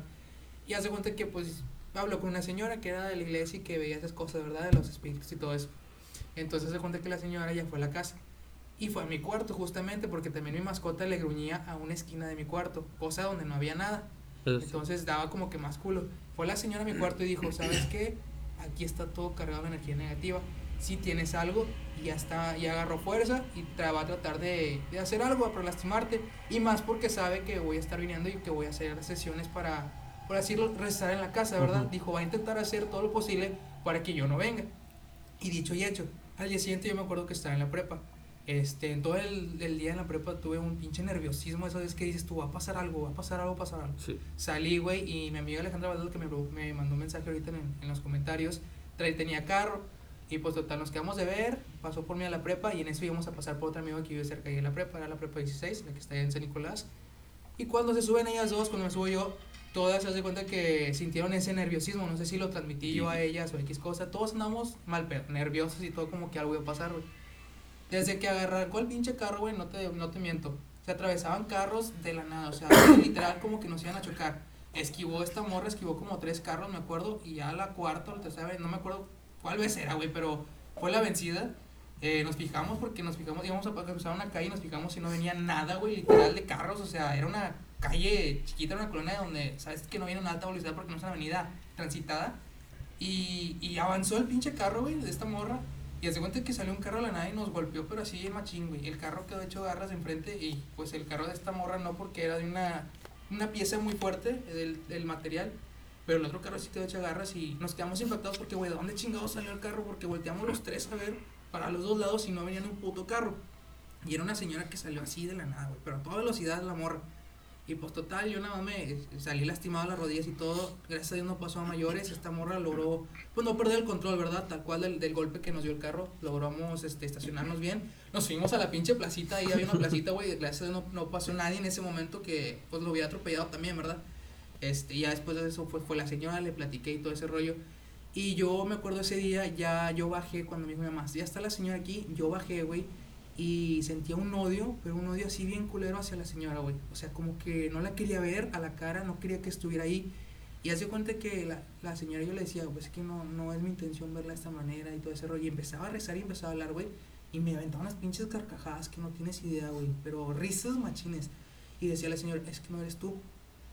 Y hace cuenta que pues hablo con una señora que era de la iglesia y que veía esas cosas, ¿verdad? De los espíritus y todo eso. Entonces se cuenta que la señora ya fue a la casa. Y fue a mi cuarto justamente porque también mi mascota le gruñía a una esquina de mi cuarto, cosa donde no había nada. Entonces daba como que más culo. Fue la señora a mi cuarto y dijo, (clears throat) ¿sabes qué? Aquí está todo cargado de energía negativa. Si tienes algo, ya está, ya agarró fuerza y va a tratar de, de hacer algo para lastimarte. Y más porque sabe que voy a estar viniendo y que voy a hacer sesiones para, por así decirlo, rezar en la casa, ¿verdad? Dijo, va a intentar hacer todo lo posible para que yo no venga. Y dicho y hecho, al día siguiente yo me acuerdo que estaba en la prepa. Este, en todo el, el día en la prepa tuve un pinche nerviosismo, eso es que dices tú, va a pasar algo, va a pasar algo, va a pasar algo. Sí. Salí, güey, y mi amiga Alejandra Valdez que me, me mandó un mensaje ahorita en, en los comentarios, trae, tenía carro, y pues total, nos quedamos de ver, pasó por mí a la prepa, y en eso íbamos a pasar por otro amigo que vive cerca ahí de la prepa, era la prepa 16, la que está allá en San Nicolás, y cuando se suben ellas dos, cuando me subo yo, todas se hacen cuenta que sintieron ese nerviosismo, no sé si lo transmití yo a ellas o X cosa, todos andamos mal, nerviosos y todo como que algo iba a pasar, güey. Desde que agarró el pinche carro, güey, no te, no te miento. Se atravesaban carros de la nada, o sea, (clears throat) literal como que nos iban a chocar. Esquivó esta morra, esquivó como tres carros, me acuerdo, y ya la cuarta o la tercera vez, no me acuerdo cuál vez era, güey, pero fue la vencida. Eh, nos fijamos porque nos fijamos, íbamos a cruzar una calle y nos fijamos si no venía nada, güey, literal de carros, o sea, era una calle chiquita, una colonia donde sabes que no viene una alta velocidad porque no es una avenida transitada. Y, y avanzó el pinche carro, güey, de esta morra. Y hace cuenta que salió un carro de la nada y nos golpeó, pero así machín, güey. El carro quedó hecho garras enfrente y pues el carro de esta morra no porque era de una, una pieza muy fuerte del, del material. Pero el otro carro sí quedó hecho garras y nos quedamos impactados porque, güey, ¿de dónde chingados salió el carro? Porque volteamos los tres a ver para los dos lados y no venía ni un puto carro. Y era una señora que salió así de la nada, güey, pero a toda velocidad la morra. Y pues total, yo nada más me salí lastimado las rodillas y todo. Gracias a Dios no pasó a mayores. Esta morra logró, pues no perder el control, ¿verdad? Tal cual del, del golpe que nos dio el carro. Logramos este, estacionarnos bien. Nos fuimos a la pinche placita. Ahí había una placita, güey. Gracias a Dios no, no pasó nadie en ese momento que pues lo había atropellado también, ¿verdad? Este, ya después de eso fue, fue la señora, le platiqué y todo ese rollo. Y yo me acuerdo ese día, ya yo bajé cuando me dijo mi mamá, ya está la señora aquí. Yo bajé, güey y sentía un odio, pero un odio así bien culero hacia la señora, güey. O sea, como que no la quería ver a la cara, no quería que estuviera ahí. Y hace cuenta que la, la señora yo le decía, pues es que no, no es mi intención verla de esta manera y todo ese rollo. Y empezaba a rezar y empezaba a hablar, güey. Y me aventaba unas pinches carcajadas que no tienes idea, güey. Pero risas machines. Y decía la señora, es que no eres tú.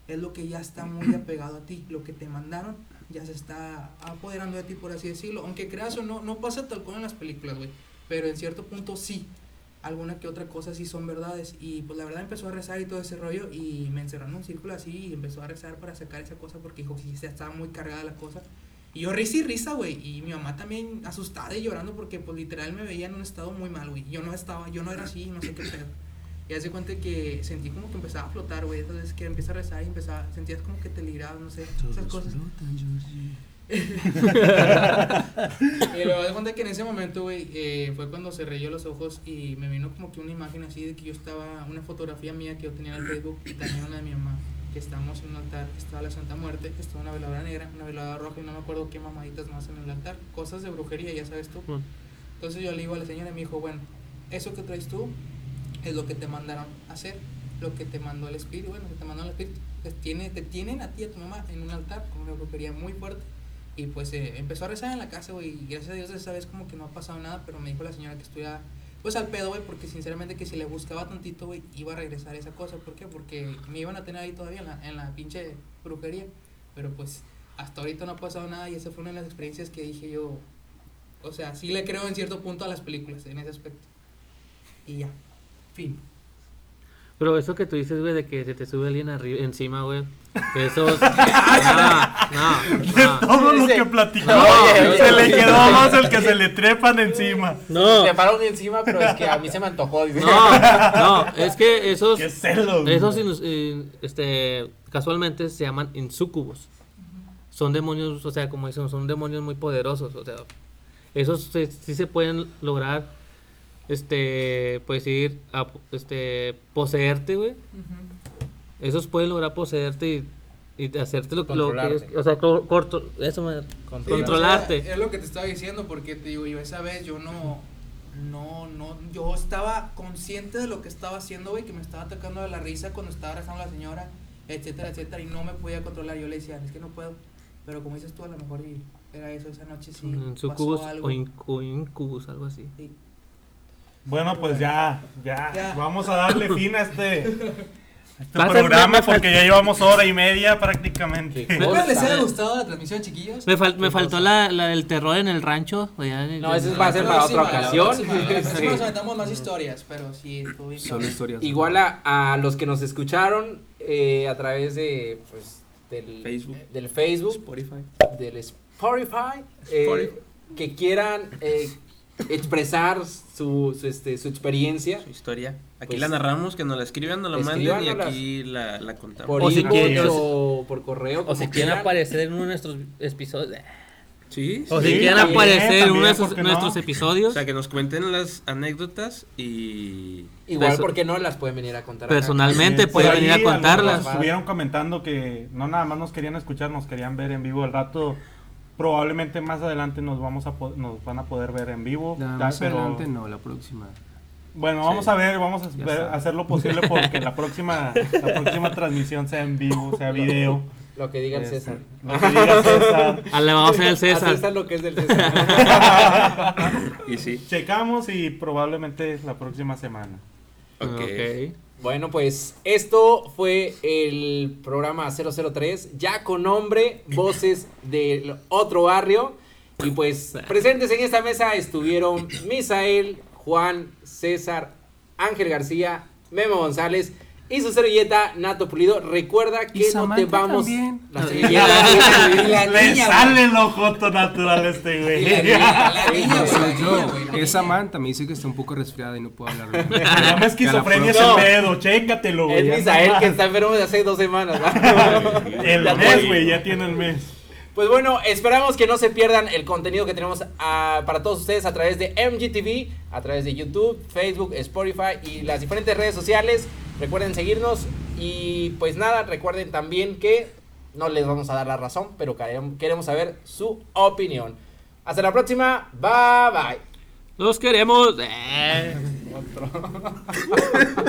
Es lo que ya está muy (clears throat) apegado a ti. Lo que te mandaron ya se está apoderando de ti, por así decirlo. Aunque creas o no, no pasa tal cual en las películas, güey. Pero en cierto punto sí alguna que otra cosa sí son verdades. Y pues la verdad empezó a rezar y todo ese rollo y me encerró en un círculo así y empezó a rezar para sacar esa cosa porque dijo que estaba muy cargada la cosa. Y yo risa y risa, güey. Y mi mamá también asustada y llorando porque pues literal me veía en un estado muy mal, güey. Yo no estaba, yo no era así, no sé qué pedo. Y hace cuenta que sentí como que empezaba a flotar, güey. Veces que empieza a rezar y empezaba, sentías como que te librabas, no sé, esas cosas. y (laughs) luego de cuenta que en ese momento, güey, eh, fue cuando cerré yo los ojos y me vino como que una imagen así de que yo estaba, una fotografía mía que yo tenía en el Facebook y también una de mi mamá, que estábamos en un altar, que estaba la Santa Muerte, que estaba una veladora negra, una veladora roja y no me acuerdo qué mamaditas más en el altar. Cosas de brujería, ya sabes tú. Entonces yo le digo a la señora y me dijo, bueno, eso que traes tú es lo que te mandaron a hacer, lo que te mandó el espíritu, bueno, que te mandó el espíritu. Te, tiene, te tienen a ti y a tu mamá en un altar con una brujería muy fuerte. Y pues eh, empezó a rezar en la casa, güey, y gracias a Dios esa vez como que no ha pasado nada, pero me dijo la señora que estuviera pues al pedo, güey, porque sinceramente que si le buscaba tantito, güey, iba a regresar esa cosa. ¿Por qué? Porque me iban a tener ahí todavía en la, en la pinche brujería. Pero pues hasta ahorita no ha pasado nada y esa fue una de las experiencias que dije yo, o sea, sí le creo en cierto punto a las películas en ese aspecto. Y ya, fin. Pero eso que tú dices, güey, de que se te sube alguien arriba, encima, güey. Eso. (laughs) no, no, no. Todo lo que platicó, No, oye, se oye, le oye. quedó más el que se le trepan encima. No, Te pararon encima, pero es que a mí se me antojó. dice. no, no, es que esos. Qué celo. güey. Esos, in- este, casualmente se llaman insúcubos. Son demonios, o sea, como dicen, son demonios muy poderosos. O sea, esos se- sí se pueden lograr, este, pues ir a, este, poseerte, güey. Esos pueden lograr poseerte y, y hacerte lo, lo que es, o sea, co- corto, eso me, Controlarte. controlarte. Es lo que te estaba diciendo, porque te digo, yo esa vez yo no, no, no, yo estaba consciente de lo que estaba haciendo, güey, que me estaba atacando de la risa cuando estaba rezando a la señora, etcétera, etcétera, y no me podía controlar. Yo le decía, es que no puedo. Pero como dices tú, a lo mejor y era eso, esa noche sí. Sucubus algo. o, in- o incubus, algo así. Sí. Bueno, pues ya, ya, Ya. vamos a darle fin a este, (laughs) este programa porque ya llevamos hora y media prácticamente. Sí. Espero les haya gustado la transmisión, chiquillos. Me, fal- me faltó la, la del terror en el rancho. o ya- No, ese va a ser para otra ocasión. Sí. Nos aventamos más historias, pero sí. Son historias. Igual a, a los que nos escucharon eh, a través de pues, del Facebook. del Facebook, Spotify. del Spotify, eh, Spotify. que quieran eh, expresar su, su, este, su experiencia Su historia. Aquí Pues, la narramos, que nos la escriban, nos la manden y aquí la, la contamos. por O si quieren- o por correo. O si quieren aparecer en uno de nuestros episodios. Sí, O sí. si Sí, quieren también, aparecer en uno de nuestros, nuestros O episodios. sea, que nos cuenten las anécdotas y... Igual, porque no las pueden venir a contar. acá. Personalmente Sí, puede por venir a contarlas. Estuvieron comentando que no nada más nos querían escuchar, nos querían ver en vivo. El rato, probablemente más adelante nos vamos a nos van a poder ver en vivo. Nah, Ta- más pero- adelante no, la próxima. Bueno, vamos Sí. a ver, vamos a ver- hacer lo posible porque la próxima, (laughs) la próxima transmisión sea en vivo, sea video. Lo que diga el Este, César. Lo que diga César. (laughs) Le vamos a hacer el A César. César lo que es del (laughs) César. Y sí. Checamos y probablemente la próxima semana. Ok. Ok. Bueno, pues esto fue el programa 003, ya con nombre, voces del otro barrio. Y pues presentes en esta mesa estuvieron Misael, Juan, César, Ángel García, Memo González y su servilleta Nato Pulido. Recuerda que Y no te vamos. también. La servilleta, Le sale el ojoto natural a este güey. la niña, la niña, güey, Soy la niña, yo. güey, la Es niña. Samantha, me dice que está un poco resfriada y no puedo hablar. (laughs) Se llama esquizofrenia No. ese pedo, chécatelo, güey. Es Misael que está enfermo de hace dos semanas. (laughs) El mes, güey, ya tiene el mes. Pues bueno, esperamos que no se pierdan el contenido que tenemos ah, para todos ustedes a través de MGTV, a través de YouTube, Facebook, Spotify y las diferentes redes sociales. Recuerden seguirnos y pues nada, recuerden también que no les vamos a dar la razón, pero queremos queremos saber su opinión. Hasta la próxima, bye bye. Los queremos. (laughs) Eh. (laughs)